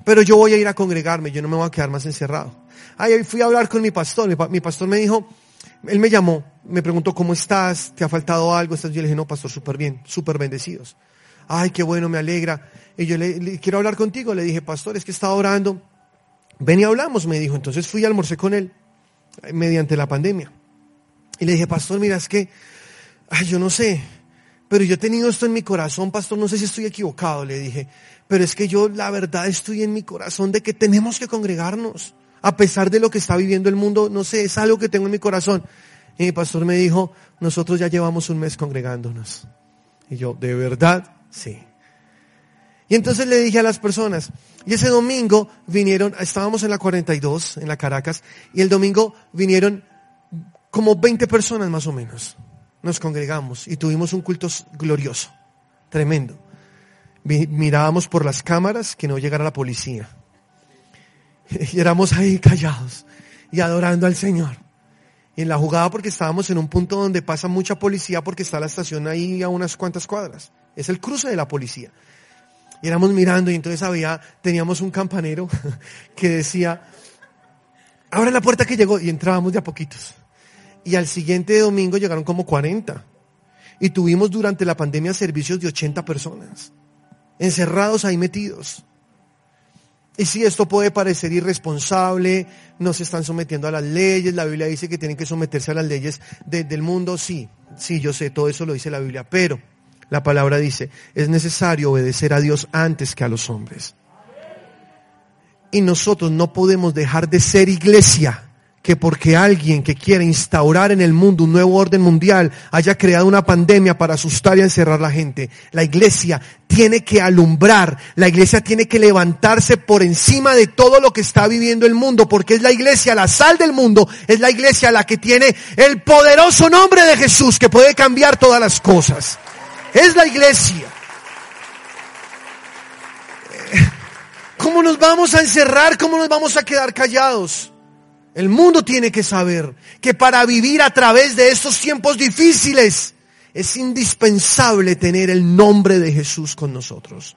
Pero yo voy a ir a congregarme, yo no me voy a quedar más encerrado. Ahí fui a hablar con mi pastor, mi, pastor me dijo, él me llamó, me preguntó, ¿cómo estás? ¿Te ha faltado algo? Yo le dije, no, pastor, súper bien, súper bendecidos. Ay, qué bueno, me alegra. Y yo le, quiero hablar contigo. Le dije, pastor, es que estaba orando. Ven y hablamos, me dijo. Entonces fui y almorcé con él mediante la pandemia. Y le dije, pastor, mira, es que, ay, yo no sé, pero yo he tenido esto en mi corazón, pastor, no sé si estoy equivocado, le dije, pero es que yo la verdad estoy en mi corazón de que tenemos que congregarnos, a pesar de lo que está viviendo el mundo, no sé, es algo que tengo en mi corazón. Y mi pastor me dijo, nosotros ya llevamos un mes congregándonos. Y yo, ¿de verdad? Sí. Y entonces le dije a las personas, y ese domingo vinieron, estábamos en la 42, en la Caracas, y el domingo vinieron como 20 personas más o menos. Nos congregamos y tuvimos un culto glorioso, tremendo. Mirábamos por las cámaras que no llegara la policía. Y éramos ahí callados y adorando al Señor. Y en la jugada porque estábamos en un punto donde pasa mucha policía porque está la estación ahí a unas cuantas cuadras. Es el cruce de la policía. Y éramos mirando y entonces había, teníamos un campanero que decía, abre la puerta que llegó y entrábamos de a poquitos. Y al siguiente domingo llegaron como 40. Y tuvimos durante la pandemia servicios de 80 personas, encerrados ahí metidos. Y si esto puede parecer irresponsable, no se están sometiendo a las leyes, la Biblia dice que tienen que someterse a las leyes del mundo, sí, sí, yo sé, todo eso lo dice la Biblia, pero la palabra dice, es necesario obedecer a Dios antes que a los hombres. Y nosotros no podemos dejar de ser iglesia que porque alguien que quiere instaurar en el mundo un nuevo orden mundial haya creado una pandemia para asustar y encerrar a la gente. La iglesia tiene que alumbrar, la iglesia tiene que levantarse por encima de todo lo que está viviendo el mundo, porque es la iglesia la sal del mundo, es la iglesia la que tiene el poderoso nombre de Jesús que puede cambiar todas las cosas. Es la iglesia. ¿Cómo nos vamos a encerrar? ¿Cómo nos vamos a quedar callados? El mundo tiene que saber que para vivir a través de estos tiempos difíciles es indispensable tener el nombre de Jesús con nosotros.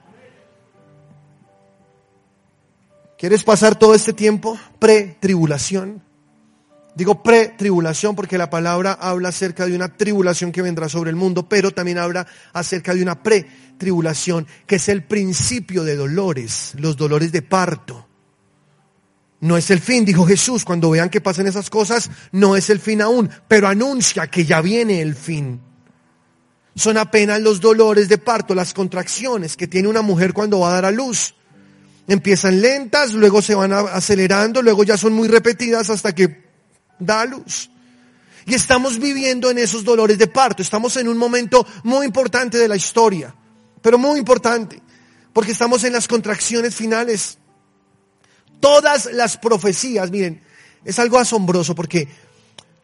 ¿Quieres pasar todo este tiempo pre-tribulación? Digo pre-tribulación porque la palabra habla acerca de una tribulación que vendrá sobre el mundo, pero también habla acerca de una pre-tribulación, que es el principio de dolores, los dolores de parto. No es el fin, dijo Jesús, cuando vean que pasan esas cosas, no es el fin aún, pero anuncia que ya viene el fin. Son apenas los dolores de parto, las contracciones que tiene una mujer cuando va a dar a luz. Empiezan lentas, luego se van acelerando, luego ya son muy repetidas hasta que da a luz. Y estamos viviendo en esos dolores de parto. Estamos en un momento muy importante de la historia, pero muy importante, porque estamos en las contracciones finales todas las profecías, miren, es algo asombroso porque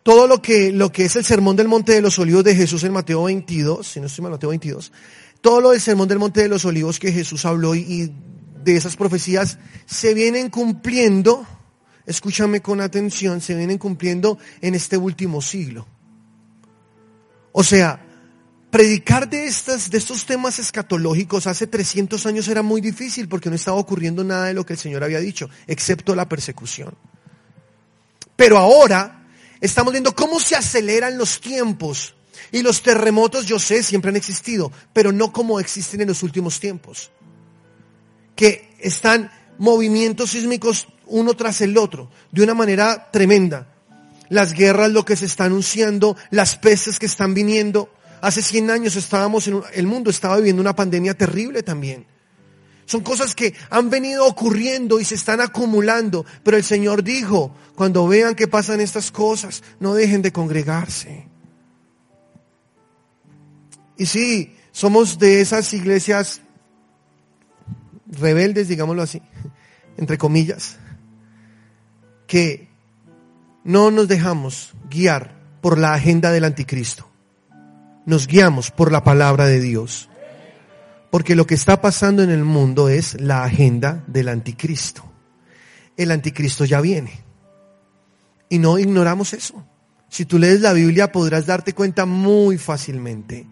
todo lo que, lo que es el sermón del monte de los olivos de Jesús en Mateo 22, si no estoy mal, Mateo 22, todo lo del sermón del monte de los olivos que Jesús habló y, y de esas profecías se vienen cumpliendo, escúchame con atención, se vienen cumpliendo en este último siglo. O sea, predicar de, estas, de estos temas escatológicos hace 300 años era muy difícil porque no estaba ocurriendo nada de lo que el Señor había dicho, excepto la persecución. Pero ahora estamos viendo cómo se aceleran los tiempos. Y los terremotos, yo sé, siempre han existido, pero no como existen en los últimos tiempos. Que están movimientos sísmicos uno tras el otro, de una manera tremenda. Las guerras, lo que se está anunciando, las peces que están viniendo, Hace 100 años estábamos en el mundo estaba viviendo una pandemia terrible también. Son cosas que han venido ocurriendo y se están acumulando, pero el Señor dijo, cuando vean que pasan estas cosas, no dejen de congregarse. Y sí, somos de esas iglesias rebeldes, digámoslo así, entre comillas, que no nos dejamos guiar por la agenda del anticristo nos guiamos por la palabra de Dios. Porque lo que está pasando en el mundo es la agenda del anticristo. El anticristo ya viene. Y no ignoramos eso. Si tú lees la Biblia podrás darte cuenta muy fácilmente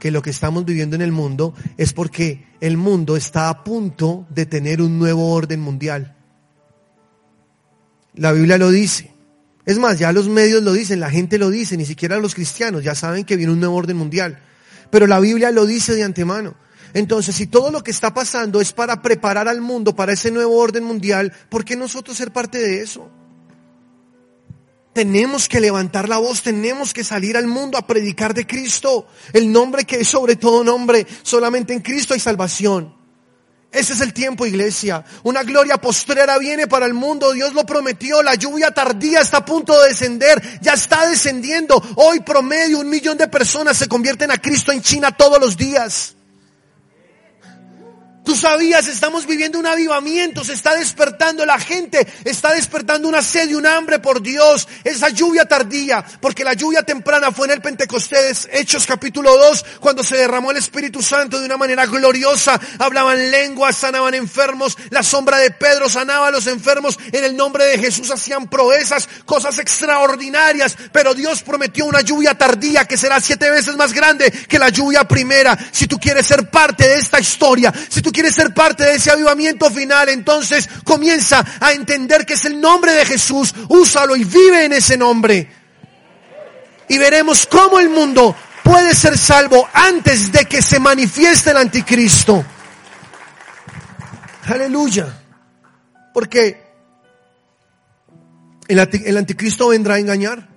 que lo que estamos viviendo en el mundo es porque el mundo está a punto de tener un nuevo orden mundial. La Biblia lo dice. Es más, ya los medios lo dicen, la gente lo dice, ni siquiera los cristianos ya saben que viene un nuevo orden mundial. Pero la Biblia lo dice de antemano. Entonces, si todo lo que está pasando es para preparar al mundo para ese nuevo orden mundial, ¿por qué nosotros ser parte de eso? Tenemos que levantar la voz, tenemos que salir al mundo a predicar de Cristo, el nombre que es sobre todo nombre, solamente en Cristo hay salvación. Ese es el tiempo, iglesia. Una gloria postrera viene para el mundo. Dios lo prometió. La lluvia tardía está a punto de descender. Ya está descendiendo. Hoy promedio un millón de personas se convierten a Cristo en China todos los días. Tú sabías, estamos viviendo un avivamiento, se está despertando la gente, está despertando una sed y un hambre por Dios, esa lluvia tardía, porque la lluvia temprana fue en el Pentecostés, Hechos capítulo 2, cuando se derramó el Espíritu Santo de una manera gloriosa, hablaban lenguas, sanaban enfermos, la sombra de Pedro sanaba a los enfermos, en el nombre de Jesús hacían proezas, cosas extraordinarias, pero Dios prometió una lluvia tardía que será siete veces más grande que la lluvia primera. Si tú quieres ser parte de esta historia, si tú quieres ser parte de ese avivamiento final, entonces comienza a entender que es el nombre de Jesús, úsalo y vive en ese nombre. Y veremos cómo el mundo puede ser salvo antes de que se manifieste el anticristo. Aleluya. Porque el anticristo vendrá a engañar.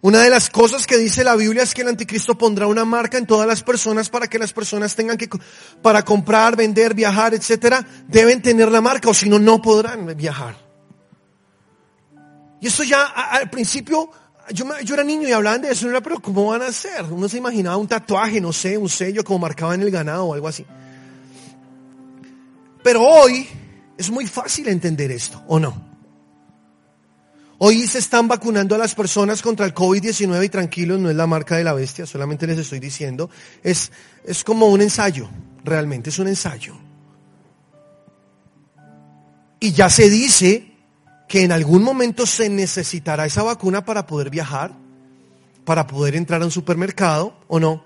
Una de las cosas que dice la Biblia es que el anticristo pondrá una marca en todas las personas para que las personas tengan que, para comprar, vender, viajar, etcétera, deben tener la marca o si no, no podrán viajar. Y eso ya al principio, yo, era niño y hablaban de eso, pero ¿cómo van a hacer? Uno se imaginaba un tatuaje, no sé, un sello como marcaba en el ganado o algo así. Pero hoy es muy fácil entender esto, ¿o no? Hoy se están vacunando a las personas contra el COVID-19 y tranquilos, no es la marca de la bestia, solamente les estoy diciendo. Es, es como un ensayo, realmente es un ensayo. Y ya se dice que en algún momento se necesitará esa vacuna para poder viajar, para poder entrar a un supermercado o no,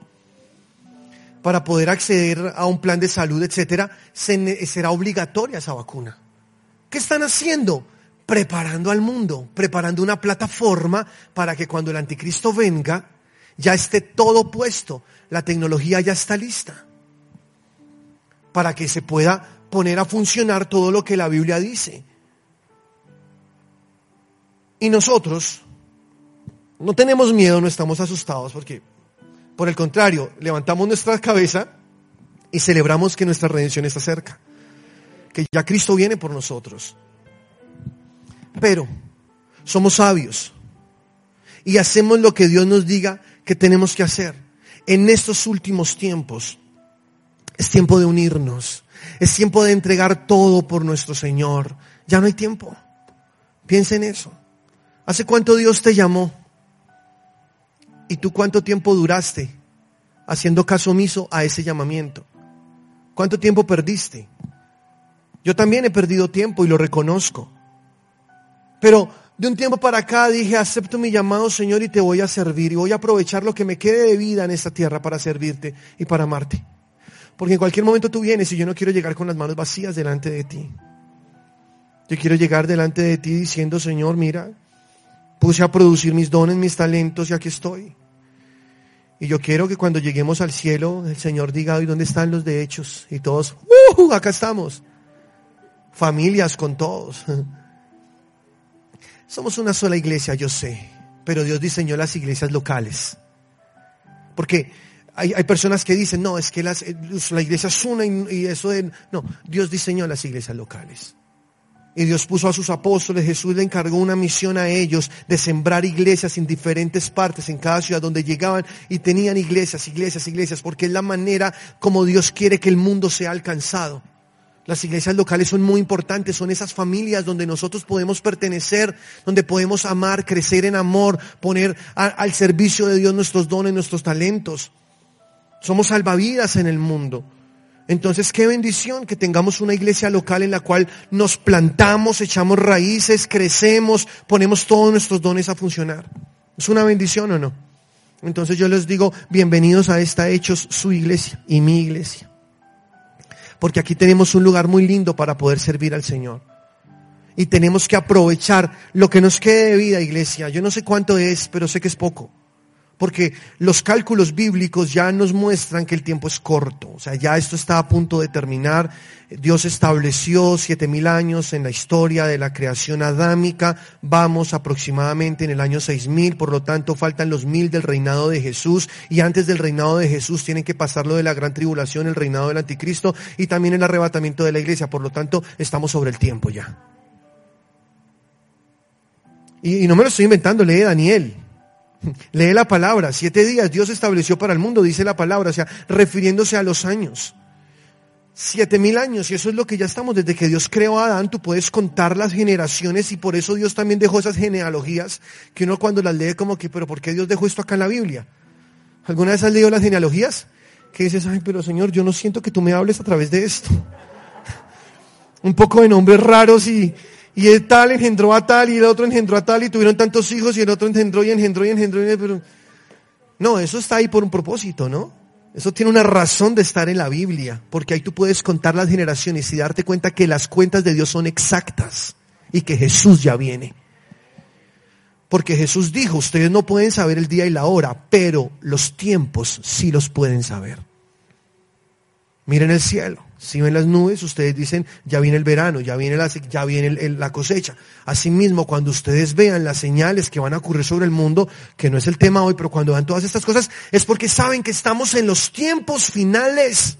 para poder acceder a un plan de salud, etcétera, será obligatoria esa vacuna. ¿Qué están haciendo? Preparando al mundo, preparando una plataforma para que cuando el anticristo venga, ya esté todo puesto, la tecnología ya está lista, para que se pueda poner a funcionar todo lo que la Biblia dice. Y nosotros no tenemos miedo, no estamos asustados, porque por el contrario, levantamos nuestra cabeza y celebramos que nuestra redención está cerca, que ya Cristo viene por nosotros. Pero somos sabios y hacemos lo que Dios nos diga que tenemos que hacer. En estos últimos tiempos es tiempo de unirnos, es tiempo de entregar todo por nuestro Señor. Ya no hay tiempo. Piensa en eso. ¿Hace cuánto Dios te llamó? ¿Y tú cuánto tiempo duraste haciendo caso omiso a ese llamamiento? ¿Cuánto tiempo perdiste? Yo también he perdido tiempo y lo reconozco. Pero de un tiempo para acá dije, acepto mi llamado, Señor, y te voy a servir. Y voy a aprovechar lo que me quede de vida en esta tierra para servirte y para amarte. Porque en cualquier momento tú vienes y yo no quiero llegar con las manos vacías delante de ti. Yo quiero llegar delante de ti diciendo, Señor, mira, puse a producir mis dones, mis talentos y aquí estoy. Y yo quiero que cuando lleguemos al cielo, el Señor diga, ¿y dónde están los de hechos? Y todos, ¡uh! Acá estamos. Familias con todos. Somos una sola iglesia, yo sé, pero Dios diseñó las iglesias locales. Porque hay, personas que dicen, no, es que las, eh, la iglesia es una y, eso de... No, Dios diseñó las iglesias locales. Y Dios puso a sus apóstoles, Jesús le encargó una misión a ellos de sembrar iglesias en diferentes partes, en cada ciudad donde llegaban y tenían iglesias, iglesias, iglesias, porque es la manera como Dios quiere que el mundo sea alcanzado. Las iglesias locales son muy importantes, son esas familias donde nosotros podemos pertenecer, donde podemos amar, crecer en amor, poner al servicio de Dios nuestros dones, nuestros talentos. Somos salvavidas en el mundo. Entonces, qué bendición que tengamos una iglesia local en la cual nos plantamos, echamos raíces, crecemos, ponemos todos nuestros dones a funcionar. ¿Es una bendición o no? Entonces yo les digo, bienvenidos a esta Hechos, su iglesia y mi iglesia. Porque aquí tenemos un lugar muy lindo para poder servir al Señor. Y tenemos que aprovechar lo que nos quede de vida, iglesia. Yo no sé cuánto es, pero sé que es poco porque los cálculos bíblicos ya nos muestran que el tiempo es corto, o sea, ya esto está a punto de terminar. Dios estableció siete mil años en la historia de la creación adámica, vamos aproximadamente en el año seis mil, por lo tanto faltan los mil del reinado de Jesús y antes del reinado de Jesús tienen que pasar lo de la gran tribulación, el reinado del anticristo y también el arrebatamiento de la iglesia, por lo tanto estamos sobre el tiempo ya. Y, y no me lo estoy inventando, lee Daniel. Lee la palabra, siete días Dios estableció para el mundo, dice la palabra, o sea, refiriéndose a los años. Siete mil años, y eso es lo que ya estamos, desde que Dios creó a Adán, tú puedes contar las generaciones y por eso Dios también dejó esas genealogías, que uno cuando las lee como que, pero ¿por qué Dios dejó esto acá en la Biblia? ¿Alguna vez has leído las genealogías? Que dices, ay, pero Señor, yo no siento que tú me hables a través de esto. Un poco de nombres raros y, y el tal engendró a tal y el otro engendró a tal y tuvieron tantos hijos y el otro engendró y engendró y engendró. Y pero... No, eso está ahí por un propósito, ¿no? Eso tiene una razón de estar en la Biblia, porque ahí tú puedes contar las generaciones y darte cuenta que las cuentas de Dios son exactas y que Jesús ya viene. Porque Jesús dijo, ustedes no pueden saber el día y la hora, pero los tiempos sí los pueden saber. Miren el cielo. Si ven las nubes, ustedes dicen, ya viene el verano, ya viene la, cosecha. Asimismo, cuando ustedes vean las señales que van a ocurrir sobre el mundo, que no es el tema hoy, pero cuando vean todas estas cosas, es porque saben que estamos en los tiempos finales.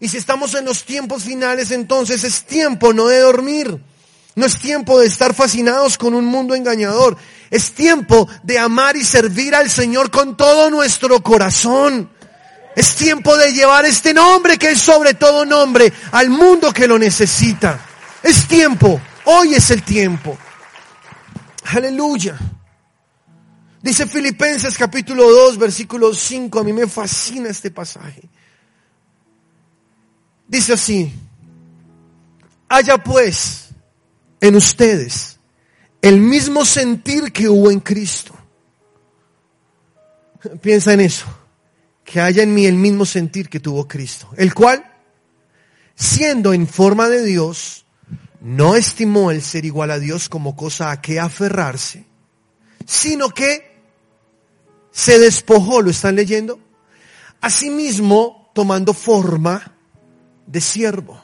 Y si estamos en los tiempos finales, entonces es tiempo no de dormir. No es tiempo de estar fascinados con un mundo engañador. Es tiempo de amar y servir al Señor con todo nuestro corazón. Es tiempo de llevar este nombre que es sobre todo nombre al mundo que lo necesita. Es tiempo. Hoy es el tiempo. Aleluya. Dice Filipenses capítulo 2, versículo 5. A mí me fascina este pasaje. Dice así. Haya pues en ustedes el mismo sentir que hubo en Cristo. Piensa en eso que haya en mí el mismo sentir que tuvo Cristo, el cual, siendo en forma de Dios, no estimó el ser igual a Dios como cosa a que aferrarse, sino que se despojó, ¿lo están leyendo? Asimismo, tomando forma de siervo,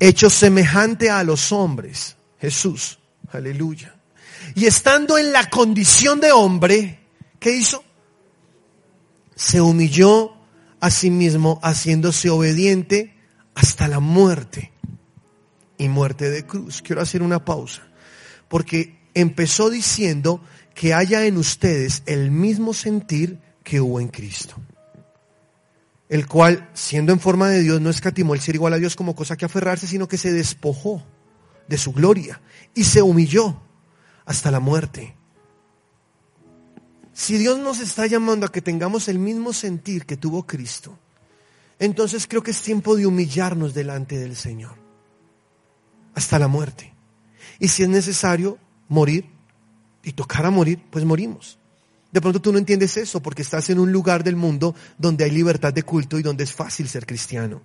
hecho semejante a los hombres, Jesús, aleluya. Y estando en la condición de hombre, ¿qué hizo? Se humilló a sí mismo haciéndose obediente hasta la muerte y muerte de cruz. Quiero hacer una pausa porque empezó diciendo que haya en ustedes el mismo sentir que hubo en Cristo, el cual, siendo en forma de Dios, no escatimó el ser igual a Dios como cosa que aferrarse, sino que se despojó de su gloria y se humilló hasta la muerte si Dios nos está llamando a que tengamos el mismo sentir que tuvo Cristo, entonces creo que es tiempo de humillarnos delante del Señor, hasta la muerte. Y si es necesario morir y tocar a morir, pues morimos. De pronto tú no entiendes eso porque estás en un lugar del mundo donde hay libertad de culto y donde es fácil ser cristiano.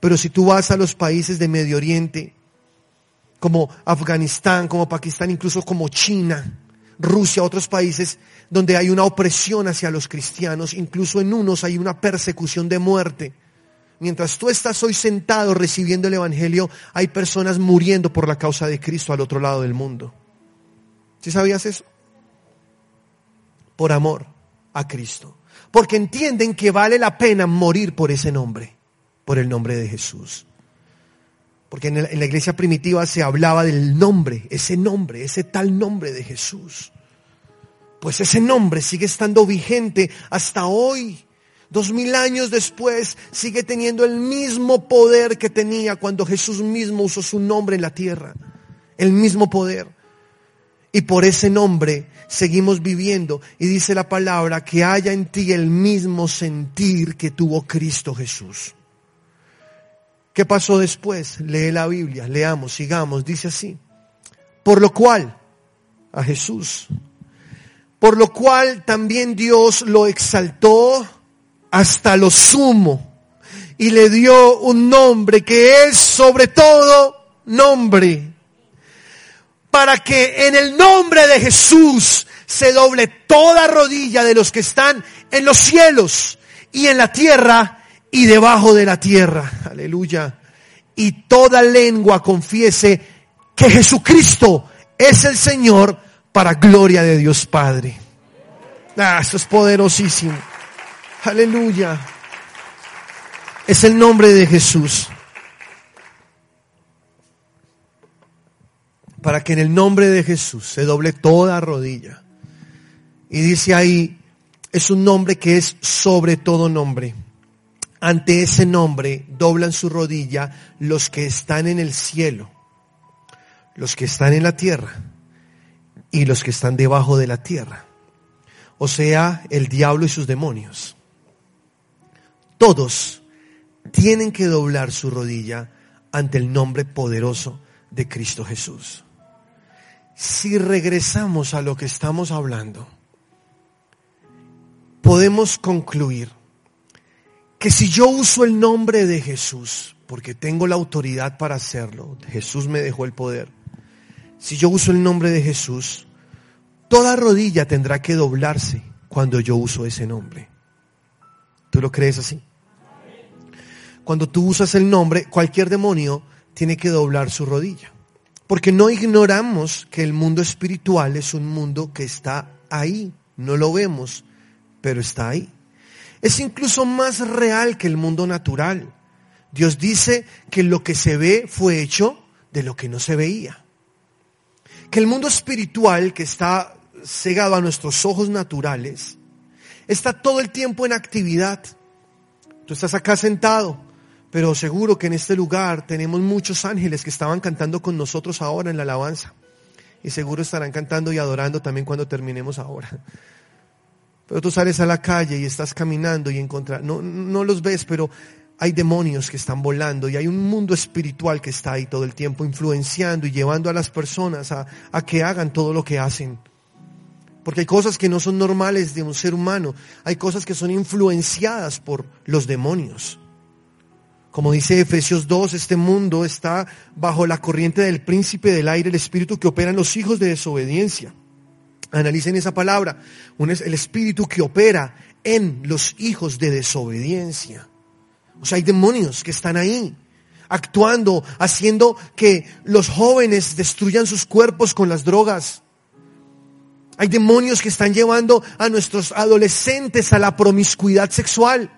Pero si tú vas a los países de Medio Oriente, como Afganistán, como Pakistán, incluso como China, Rusia, otros países donde hay una opresión hacia los cristianos, incluso en unos hay una persecución de muerte. Mientras tú estás hoy sentado recibiendo el Evangelio, hay personas muriendo por la causa de Cristo al otro lado del mundo. ¿Sí sabías eso? Por amor a Cristo. Porque entienden que vale la pena morir por ese nombre, por el nombre de Jesús. Porque en, la iglesia primitiva se hablaba del nombre, ese nombre, ese tal nombre de Jesús. Pues ese nombre sigue estando vigente hasta hoy. Dos mil años después sigue teniendo el mismo poder que tenía cuando Jesús mismo usó su nombre en la tierra. El mismo poder. Y por ese nombre seguimos viviendo. Y dice la palabra que haya en ti el mismo sentir que tuvo Cristo Jesús. ¿Qué pasó después? Lee la Biblia, leamos, sigamos, dice así. Por lo cual, a Jesús, por lo cual también Dios lo exaltó hasta lo sumo y le dio un nombre que es sobre todo nombre, para que en el nombre de Jesús se doble toda rodilla de los que están en los cielos y en la tierra y debajo de la tierra. Aleluya. Y toda lengua confiese que Jesucristo es el Señor para gloria de Dios Padre. Ah, esto es poderosísimo. Aleluya. Es el nombre de Jesús. Para que en el nombre de Jesús se doble toda rodilla. Y dice ahí, es un nombre que es sobre todo nombre. Ante ese nombre doblan su rodilla los que están en el cielo, los que están en la tierra y los que están debajo de la tierra. O sea, el diablo y sus demonios. Todos tienen que doblar su rodilla ante el nombre poderoso de Cristo Jesús. Si regresamos a lo que estamos hablando, podemos concluir que si yo uso el nombre de Jesús, porque tengo la autoridad para hacerlo, Jesús me dejó el poder, si yo uso el nombre de Jesús, toda rodilla tendrá que doblarse cuando yo uso ese nombre. ¿Tú lo crees así? Cuando tú usas el nombre, cualquier demonio tiene que doblar su rodilla. Porque no ignoramos que el mundo espiritual es un mundo que está ahí. No lo vemos, pero está ahí. Es incluso más real que el mundo natural. Dios dice que lo que se ve fue hecho de lo que no se veía. Que el mundo espiritual que está cegado a nuestros ojos naturales está todo el tiempo en actividad. Tú estás acá sentado, pero seguro que en este lugar tenemos muchos ángeles que estaban cantando con nosotros ahora en la alabanza. Y seguro estarán cantando y adorando también cuando terminemos ahora. Pero tú sales a la calle y estás caminando y encontrar, no, no los ves, pero hay demonios que están volando y hay un mundo espiritual que está ahí todo el tiempo influenciando y llevando a las personas a, a que hagan todo lo que hacen. Porque hay cosas que no son normales de un ser humano, hay cosas que son influenciadas por los demonios. Como dice Efesios 2, este mundo está bajo la corriente del príncipe del aire, el espíritu que opera en los hijos de desobediencia. Analicen esa palabra. es el espíritu que opera en los hijos de desobediencia. O sea, hay demonios que están ahí, actuando, haciendo que los jóvenes destruyan sus cuerpos con las drogas. Hay demonios que están llevando a nuestros adolescentes a la promiscuidad sexual.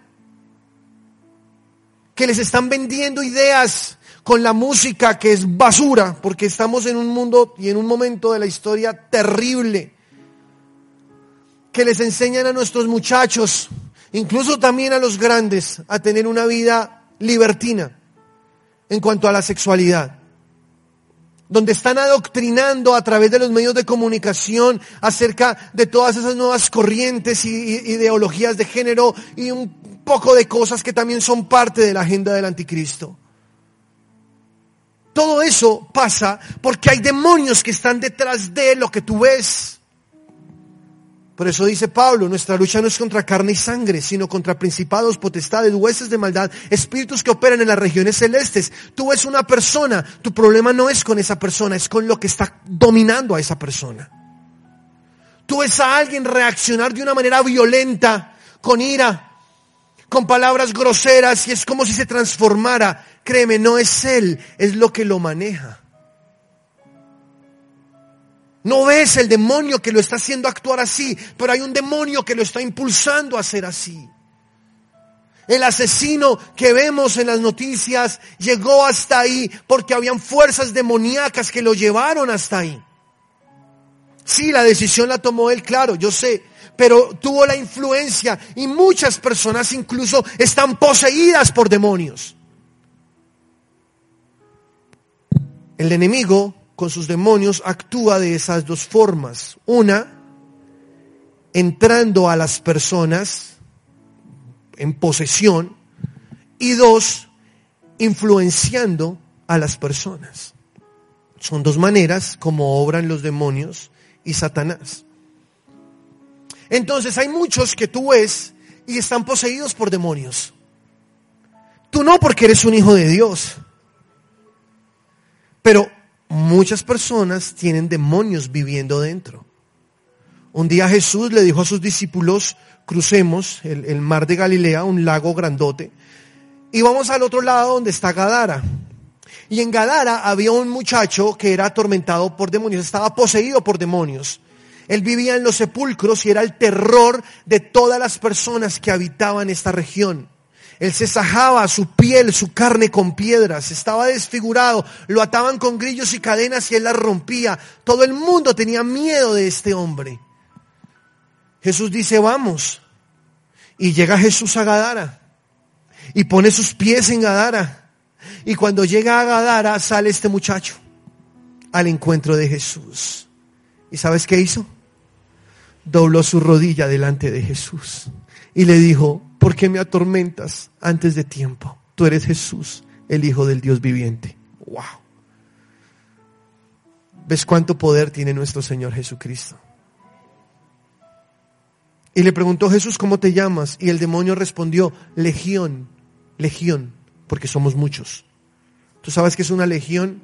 Que les están vendiendo ideas con la música que es basura, porque estamos en un mundo y en un momento de la historia terrible que les enseñan a nuestros muchachos, incluso también a los grandes, a tener una vida libertina en cuanto a la sexualidad. Donde están adoctrinando a través de los medios de comunicación acerca de todas esas nuevas corrientes y ideologías de género y un poco de cosas que también son parte de la agenda del anticristo. Todo eso pasa porque hay demonios que están detrás de lo que tú ves. Por eso dice Pablo, nuestra lucha no es contra carne y sangre, sino contra principados, potestades, huesos de maldad, espíritus que operan en las regiones celestes. Tú ves una persona, tu problema no es con esa persona, es con lo que está dominando a esa persona. Tú ves a alguien reaccionar de una manera violenta, con ira, con palabras groseras, y es como si se transformara. Créeme, no es él, es lo que lo maneja. No ves el demonio que lo está haciendo actuar así, pero hay un demonio que lo está impulsando a hacer así. El asesino que vemos en las noticias llegó hasta ahí porque habían fuerzas demoníacas que lo llevaron hasta ahí. Sí, la decisión la tomó él, claro, yo sé, pero tuvo la influencia y muchas personas incluso están poseídas por demonios. El enemigo con sus demonios actúa de esas dos formas. Una, entrando a las personas en posesión. Y dos, influenciando a las personas. Son dos maneras como obran los demonios y Satanás. Entonces hay muchos que tú ves y están poseídos por demonios. Tú no porque eres un hijo de Dios. Pero muchas personas tienen demonios viviendo dentro. Un día Jesús le dijo a sus discípulos, crucemos el, mar de Galilea, un lago grandote, y vamos al otro lado donde está Gadara. Y en Gadara había un muchacho que era atormentado por demonios, estaba poseído por demonios. Él vivía en los sepulcros y era el terror de todas las personas que habitaban esta región. Él se sajaba su piel, su carne con piedras, estaba desfigurado, lo ataban con grillos y cadenas y él las rompía. Todo el mundo tenía miedo de este hombre. Jesús dice, vamos. Y llega Jesús a Gadara y pone sus pies en Gadara. Y cuando llega a Gadara sale este muchacho al encuentro de Jesús. ¿Y sabes qué hizo? Dobló su rodilla delante de Jesús y le dijo, ¿por qué me atormentas antes de tiempo? Tú eres Jesús, el Hijo del Dios viviente. Wow. ¿Ves cuánto poder tiene nuestro Señor Jesucristo? Y le preguntó Jesús, ¿cómo te llamas? Y el demonio respondió, Legión, Legión, porque somos muchos. ¿Tú sabes qué es una legión?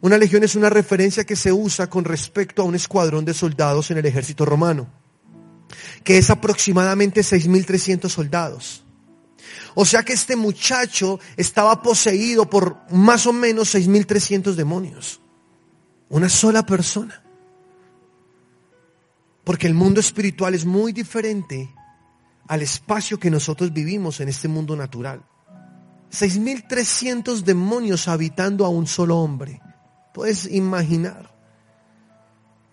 Una legión es una referencia que se usa con respecto a un escuadrón de soldados en el ejército romano, que es aproximadamente 6.300 soldados. O sea que este muchacho estaba poseído por más o menos 6.300 demonios. Una sola persona. Porque el mundo espiritual es muy diferente al espacio que nosotros vivimos en este mundo natural. 6.300 demonios habitando a un solo hombre. Puedes imaginar.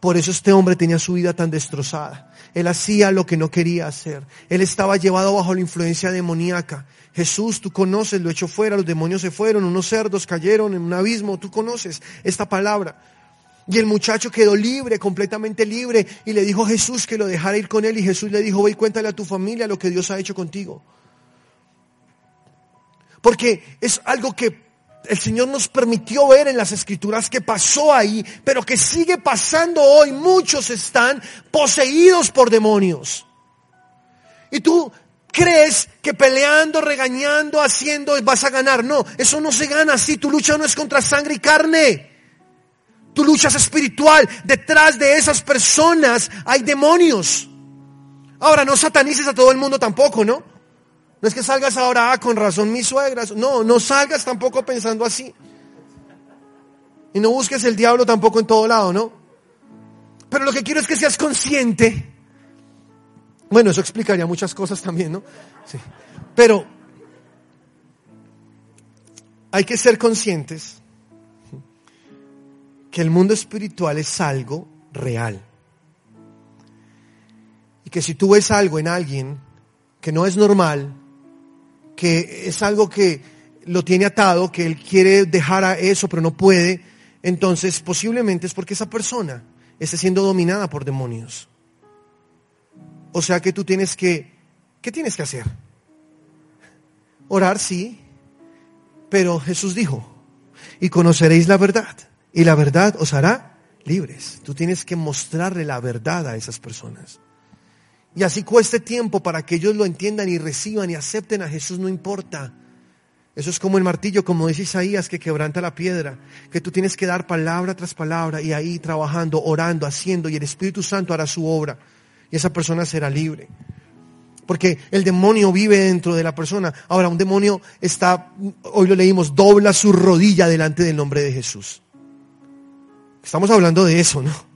Por eso este hombre tenía su vida tan destrozada. Él hacía lo que no quería hacer. Él estaba llevado bajo la influencia demoníaca. Jesús, tú conoces, lo echó fuera, los demonios se fueron, unos cerdos cayeron en un abismo, tú conoces esta palabra. Y el muchacho quedó libre, completamente libre, y le dijo a Jesús que lo dejara ir con él, y Jesús le dijo, ve y cuéntale a tu familia lo que Dios ha hecho contigo. Porque es algo que el Señor nos permitió ver en las escrituras que pasó ahí, pero que sigue pasando hoy. Muchos están poseídos por demonios. Y tú crees que peleando, regañando, haciendo vas a ganar. No, eso no se gana así. Tu lucha no es contra sangre y carne. Tu lucha es espiritual. Detrás de esas personas hay demonios. Ahora, no satanices a todo el mundo tampoco, ¿no? No es que salgas ahora, ah, con razón mis suegras. No, no salgas tampoco pensando así. Y no busques el diablo tampoco en todo lado, ¿no? Pero lo que quiero es que seas consciente. Bueno, eso explicaría muchas cosas también, ¿no? Sí. Pero hay que ser conscientes que el mundo espiritual es algo real. Y que si tú ves algo en alguien que no es normal, que es algo que lo tiene atado, que él quiere dejar a eso pero no puede, entonces posiblemente es porque esa persona está siendo dominada por demonios. O sea que tú tienes que, ¿qué tienes que hacer? Orar, sí, pero Jesús dijo, y conoceréis la verdad y la verdad os hará libres. Tú tienes que mostrarle la verdad a esas personas. Y así cueste tiempo para que ellos lo entiendan y reciban y acepten a Jesús, no importa. Eso es como el martillo, como dice Isaías, que quebranta la piedra, que tú tienes que dar palabra tras palabra y ahí trabajando, orando, haciendo, y el Espíritu Santo hará su obra. Y esa persona será libre. Porque el demonio vive dentro de la persona. Ahora, un demonio está, hoy lo leímos, dobla su rodilla delante del nombre de Jesús. Estamos hablando de eso, ¿no?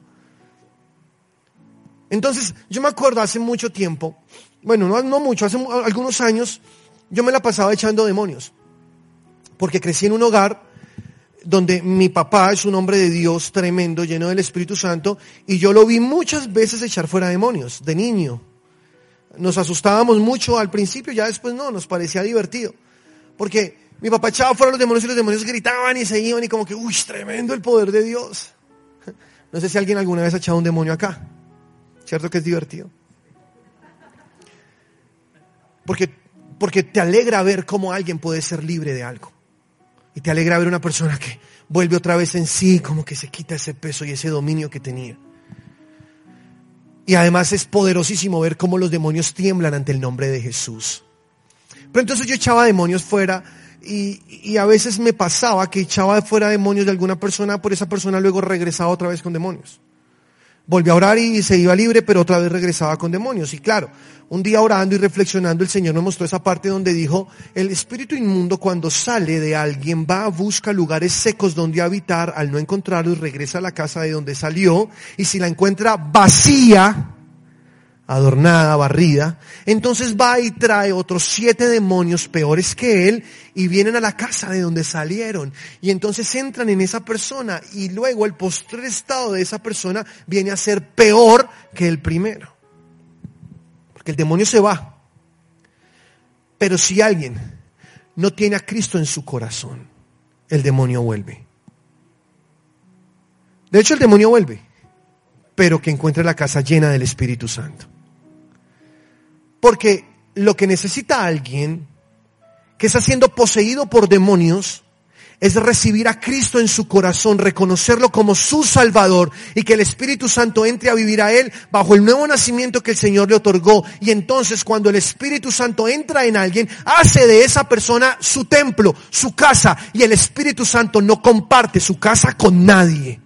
Entonces, yo me acuerdo hace mucho tiempo, bueno, no, mucho, hace algunos años, yo me la pasaba echando demonios. Porque crecí en un hogar donde mi papá es un hombre de Dios tremendo, lleno del Espíritu Santo, y yo lo vi muchas veces echar fuera demonios, de niño. Nos asustábamos mucho al principio, ya después no, nos parecía divertido. Porque mi papá echaba fuera los demonios y los demonios gritaban y se iban y como que, uy, tremendo el poder de Dios. No sé si alguien alguna vez ha echado un demonio acá. ¿Cierto que es divertido? Porque, porque te alegra ver cómo alguien puede ser libre de algo. Y te alegra ver una persona que vuelve otra vez en sí, como que se quita ese peso y ese dominio que tenía. Y además es poderosísimo ver cómo los demonios tiemblan ante el nombre de Jesús. Pero entonces yo echaba demonios fuera y, y, a veces me pasaba que echaba fuera demonios de alguna persona, por esa persona luego regresaba otra vez con demonios. Volvió a orar y se iba libre, pero otra vez regresaba con demonios. Y claro, un día orando y reflexionando, el Señor nos mostró esa parte donde dijo, el espíritu inmundo cuando sale de alguien va a buscar lugares secos donde habitar, al no encontrarlo y regresa a la casa de donde salió, y si la encuentra vacía, adornada, barrida, entonces va y trae otros siete demonios peores que él y vienen a la casa de donde salieron. Y entonces entran en esa persona y luego el postrer estado de esa persona viene a ser peor que el primero. Porque el demonio se va. Pero si alguien no tiene a Cristo en su corazón, el demonio vuelve. De hecho, el demonio vuelve, pero que encuentre la casa llena del Espíritu Santo. Porque lo que necesita alguien que está siendo poseído por demonios es recibir a Cristo en su corazón, reconocerlo como su Salvador y que el Espíritu Santo entre a vivir a Él bajo el nuevo nacimiento que el Señor le otorgó. Y entonces cuando el Espíritu Santo entra en alguien, hace de esa persona su templo, su casa, y el Espíritu Santo no comparte su casa con nadie.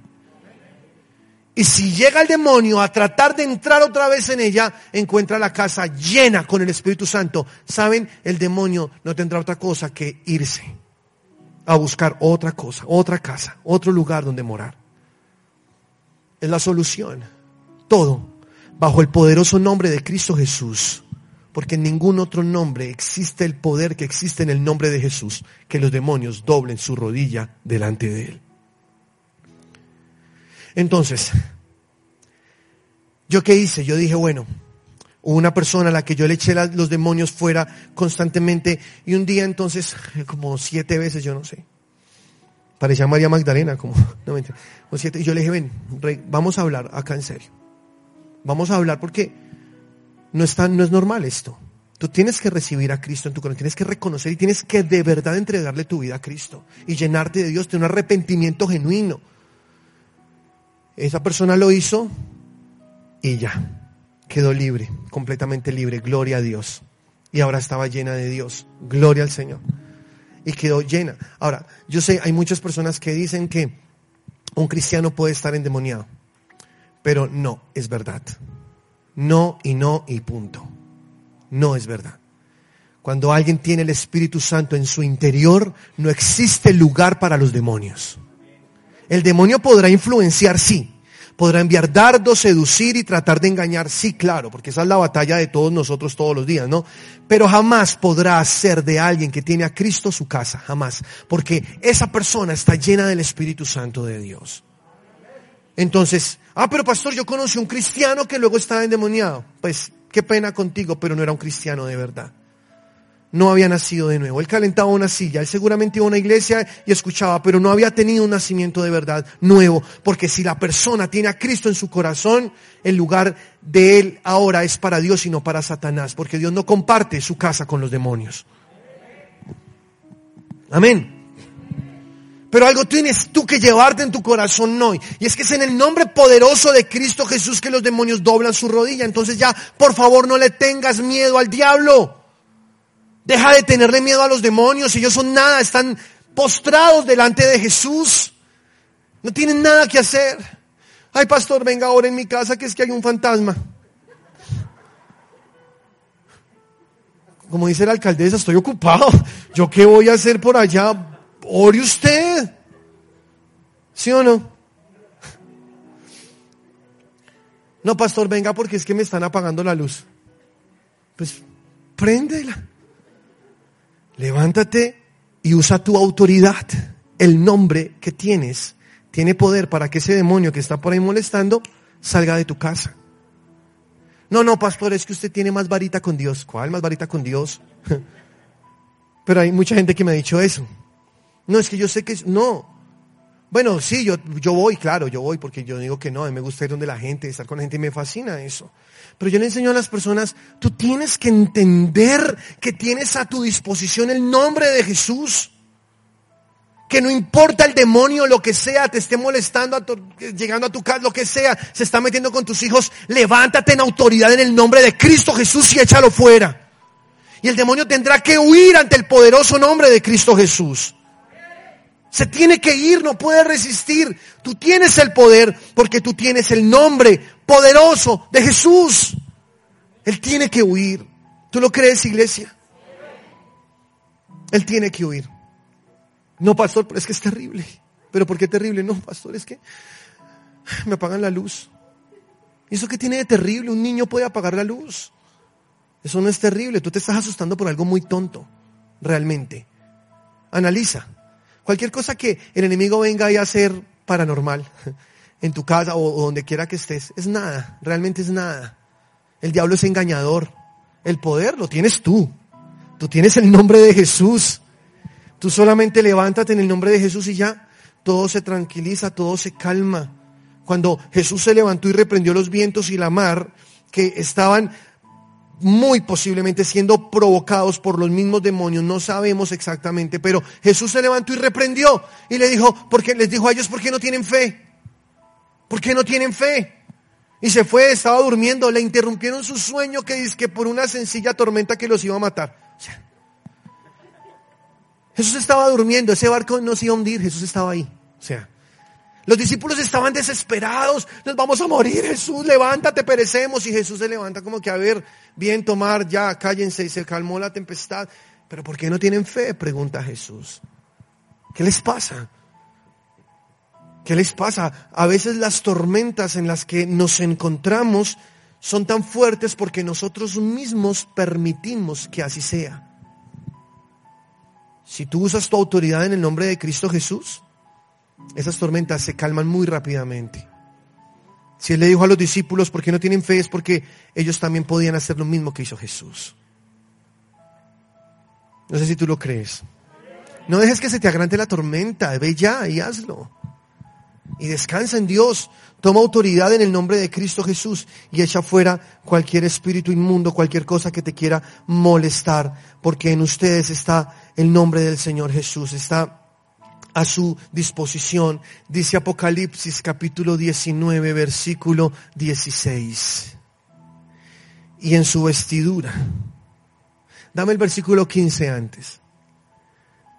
Y si llega el demonio a tratar de entrar otra vez en ella, encuentra la casa llena con el Espíritu Santo. ¿Saben? El demonio no tendrá otra cosa que irse a buscar otra cosa, otra casa, otro lugar donde morar. Es la solución. Todo bajo el poderoso nombre de Cristo Jesús. Porque en ningún otro nombre existe el poder que existe en el nombre de Jesús, que los demonios doblen su rodilla delante de Él. Entonces, ¿yo qué hice? Yo dije, bueno, una persona a la que yo le eché los demonios fuera constantemente y un día entonces, como siete veces, yo no sé, parecía María Magdalena, como, no me siete, y yo le dije, ven, vamos a hablar acá en serio. Vamos a hablar porque no, está, no es normal esto. Tú tienes que recibir a Cristo en tu corazón, tienes que reconocer y tienes que de verdad entregarle tu vida a Cristo y llenarte de Dios, de un arrepentimiento genuino. Esa persona lo hizo y ya, quedó libre, completamente libre, gloria a Dios. Y ahora estaba llena de Dios, gloria al Señor. Y quedó llena. Ahora, yo sé, hay muchas personas que dicen que un cristiano puede estar endemoniado, pero no, es verdad. No y no y punto. No es verdad. Cuando alguien tiene el Espíritu Santo en su interior, no existe lugar para los demonios. El demonio podrá influenciar, sí. Podrá enviar dardos, seducir y tratar de engañar, sí, claro, porque esa es la batalla de todos nosotros todos los días, ¿no? Pero jamás podrá hacer de alguien que tiene a Cristo su casa, jamás. Porque esa persona está llena del Espíritu Santo de Dios. Entonces, ah, pero pastor, yo conocí un cristiano que luego estaba endemoniado. Pues, qué pena contigo, pero no era un cristiano de verdad no había nacido de nuevo. Él calentaba una silla, él seguramente iba a una iglesia y escuchaba, pero no había tenido un nacimiento de verdad nuevo, porque si la persona tiene a Cristo en su corazón, el lugar de él ahora es para Dios y no para Satanás, porque Dios no comparte su casa con los demonios. Amén. Pero algo tienes tú que llevarte en tu corazón hoy. Y es que es en el nombre poderoso de Cristo Jesús que los demonios doblan su rodilla. Entonces ya, por favor, no le tengas miedo al diablo. Deja de tenerle miedo a los demonios, ellos son nada, están postrados delante de Jesús. No tienen nada que hacer. Ay, pastor, venga ahora en mi casa que es que hay un fantasma. Como dice la alcaldesa, estoy ocupado. ¿Yo qué voy a hacer por allá? Ore usted. ¿Sí o no? No, pastor, venga porque es que me están apagando la luz. Pues préndela. Levántate y usa tu autoridad. El nombre que tienes tiene poder para que ese demonio que está por ahí molestando salga de tu casa. No, no, pastor, es que usted tiene más varita con Dios. ¿Cuál más varita con Dios? Pero hay mucha gente que me ha dicho eso. No, es que yo sé que no. Bueno, sí, yo, yo voy, claro, yo voy porque yo digo que no, a mí me gusta ir donde la gente, estar con la gente y me fascina eso. Pero yo le enseño a las personas, tú tienes que entender que tienes a tu disposición el nombre de Jesús. Que no importa el demonio, lo que sea, te esté molestando, llegando a tu casa, lo que sea, se está metiendo con tus hijos, levántate en autoridad en el nombre de Cristo Jesús y échalo fuera. Y el demonio tendrá que huir ante el poderoso nombre de Cristo Jesús. Se tiene que ir, no puede resistir. Tú tienes el poder porque tú tienes el nombre poderoso de Jesús. Él tiene que huir. ¿Tú lo crees, iglesia? Él tiene que huir. No, pastor, pero es que es terrible. ¿Pero por qué terrible? No, pastor, es que me apagan la luz. ¿Y eso qué tiene de terrible? Un niño puede apagar la luz. Eso no es terrible. Tú te estás asustando por algo muy tonto, realmente. Analiza. Cualquier cosa que el enemigo venga a hacer paranormal en tu casa o, donde quiera que estés, es nada, realmente es nada. El diablo es engañador. El poder lo tienes tú. Tú tienes el nombre de Jesús. Tú solamente levántate en el nombre de Jesús y ya todo se tranquiliza, todo se calma. Cuando Jesús se levantó y reprendió los vientos y la mar que estaban muy posiblemente siendo provocados por los mismos demonios, no sabemos exactamente, pero Jesús se levantó y reprendió y le dijo, porque les dijo a ellos, ¿por qué no tienen fe? ¿Por qué no tienen fe? Y se fue, estaba durmiendo, le interrumpieron su sueño que dice que por una sencilla tormenta que los iba a matar. Jesús estaba durmiendo, ese barco no se iba a hundir, Jesús estaba ahí. O sea, los discípulos estaban desesperados, nos vamos a morir, Jesús, levántate, perecemos. Y Jesús se levanta como que, a ver, bien tomar, ya, cállense, y se calmó la tempestad. Pero ¿por qué no tienen fe? Pregunta Jesús. ¿Qué les pasa? ¿Qué les pasa? A veces las tormentas en las que nos encontramos son tan fuertes porque nosotros mismos permitimos que así sea. Si tú usas tu autoridad en el nombre de Cristo Jesús, esas tormentas se calman muy rápidamente. Si él le dijo a los discípulos, ¿por qué no tienen fe? Es porque ellos también podían hacer lo mismo que hizo Jesús. No sé si tú lo crees. No dejes que se te agrante la tormenta, ve ya y hazlo y descansa en Dios. Toma autoridad en el nombre de Cristo Jesús y echa fuera cualquier espíritu inmundo, cualquier cosa que te quiera molestar, porque en ustedes está el nombre del Señor Jesús, está a su disposición. Dice Apocalipsis capítulo 19, versículo 16. Y en su vestidura. Dame el versículo 15 antes.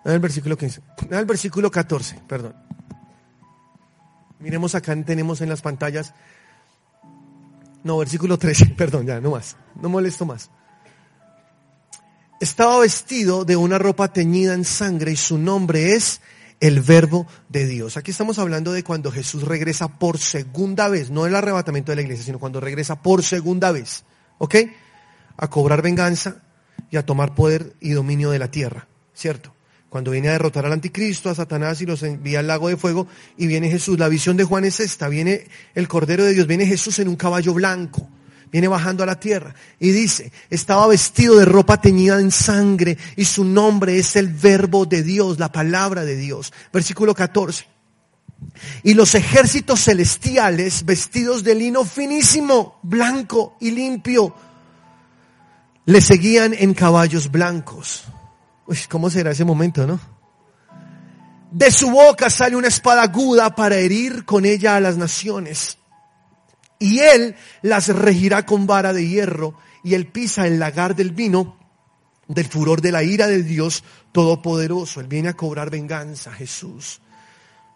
Dame el versículo 15. Dame el versículo 14, perdón. Miremos acá, tenemos en las pantallas. No, versículo 13, perdón, ya, no más. No molesto más. Estaba vestido de una ropa teñida en sangre y su nombre es el verbo de Dios. Aquí estamos hablando de cuando Jesús regresa por segunda vez, no el arrebatamiento de la iglesia, sino cuando regresa por segunda vez, ¿ok? A cobrar venganza y a tomar poder y dominio de la tierra, ¿cierto? Cuando viene a derrotar al anticristo, a Satanás y los envía al lago de fuego y viene Jesús. La visión de Juan es esta, viene el Cordero de Dios, viene Jesús en un caballo blanco, viene bajando a la tierra y dice, estaba vestido de ropa teñida en sangre y su nombre es el verbo de Dios, la palabra de Dios. Versículo 14. Y los ejércitos celestiales vestidos de lino finísimo, blanco y limpio, le seguían en caballos blancos. Uy, ¿cómo será ese momento, no? De su boca sale una espada aguda para herir con ella a las naciones. Y él las regirá con vara de hierro y él pisa el lagar del vino del furor de la ira de Dios Todopoderoso. Él viene a cobrar venganza, Jesús.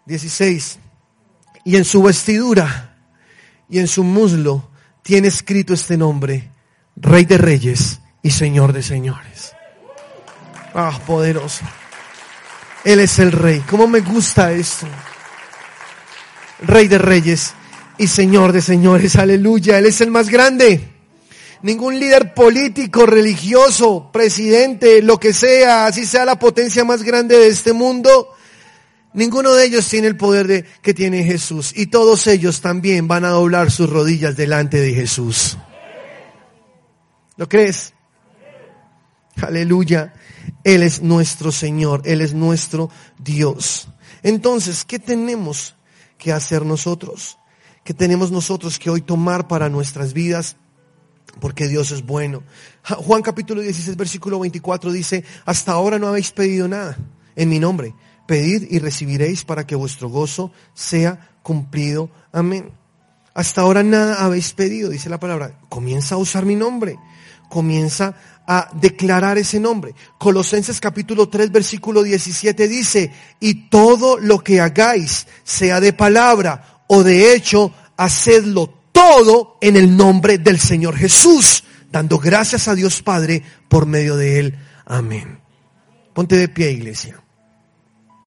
16. Y en su vestidura y en su muslo tiene escrito este nombre, Rey de Reyes y Señor de Señores. Ah, poderoso. Él es el rey. ¿Cómo me gusta esto? Rey de reyes y Señor de señores. Aleluya. Él es el más grande. Ningún líder político, religioso, presidente, lo que sea, así sea la potencia más grande de este mundo, ninguno de ellos tiene el poder de, que tiene Jesús. Y todos ellos también van a doblar sus rodillas delante de Jesús. ¿Lo crees? Aleluya. Él es nuestro Señor, Él es nuestro Dios. Entonces, ¿qué tenemos que hacer nosotros? ¿Qué tenemos nosotros que hoy tomar para nuestras vidas? Porque Dios es bueno. Juan capítulo 16, versículo 24 dice, hasta ahora no habéis pedido nada en mi nombre. Pedid y recibiréis para que vuestro gozo sea cumplido. Amén. Hasta ahora nada habéis pedido, dice la palabra. Comienza a usar mi nombre. Comienza a declarar ese nombre. Colosenses capítulo 3 versículo 17 dice, y todo lo que hagáis, sea de palabra o de hecho, hacedlo todo en el nombre del Señor Jesús, dando gracias a Dios Padre por medio de él. Amén. Ponte de pie, iglesia.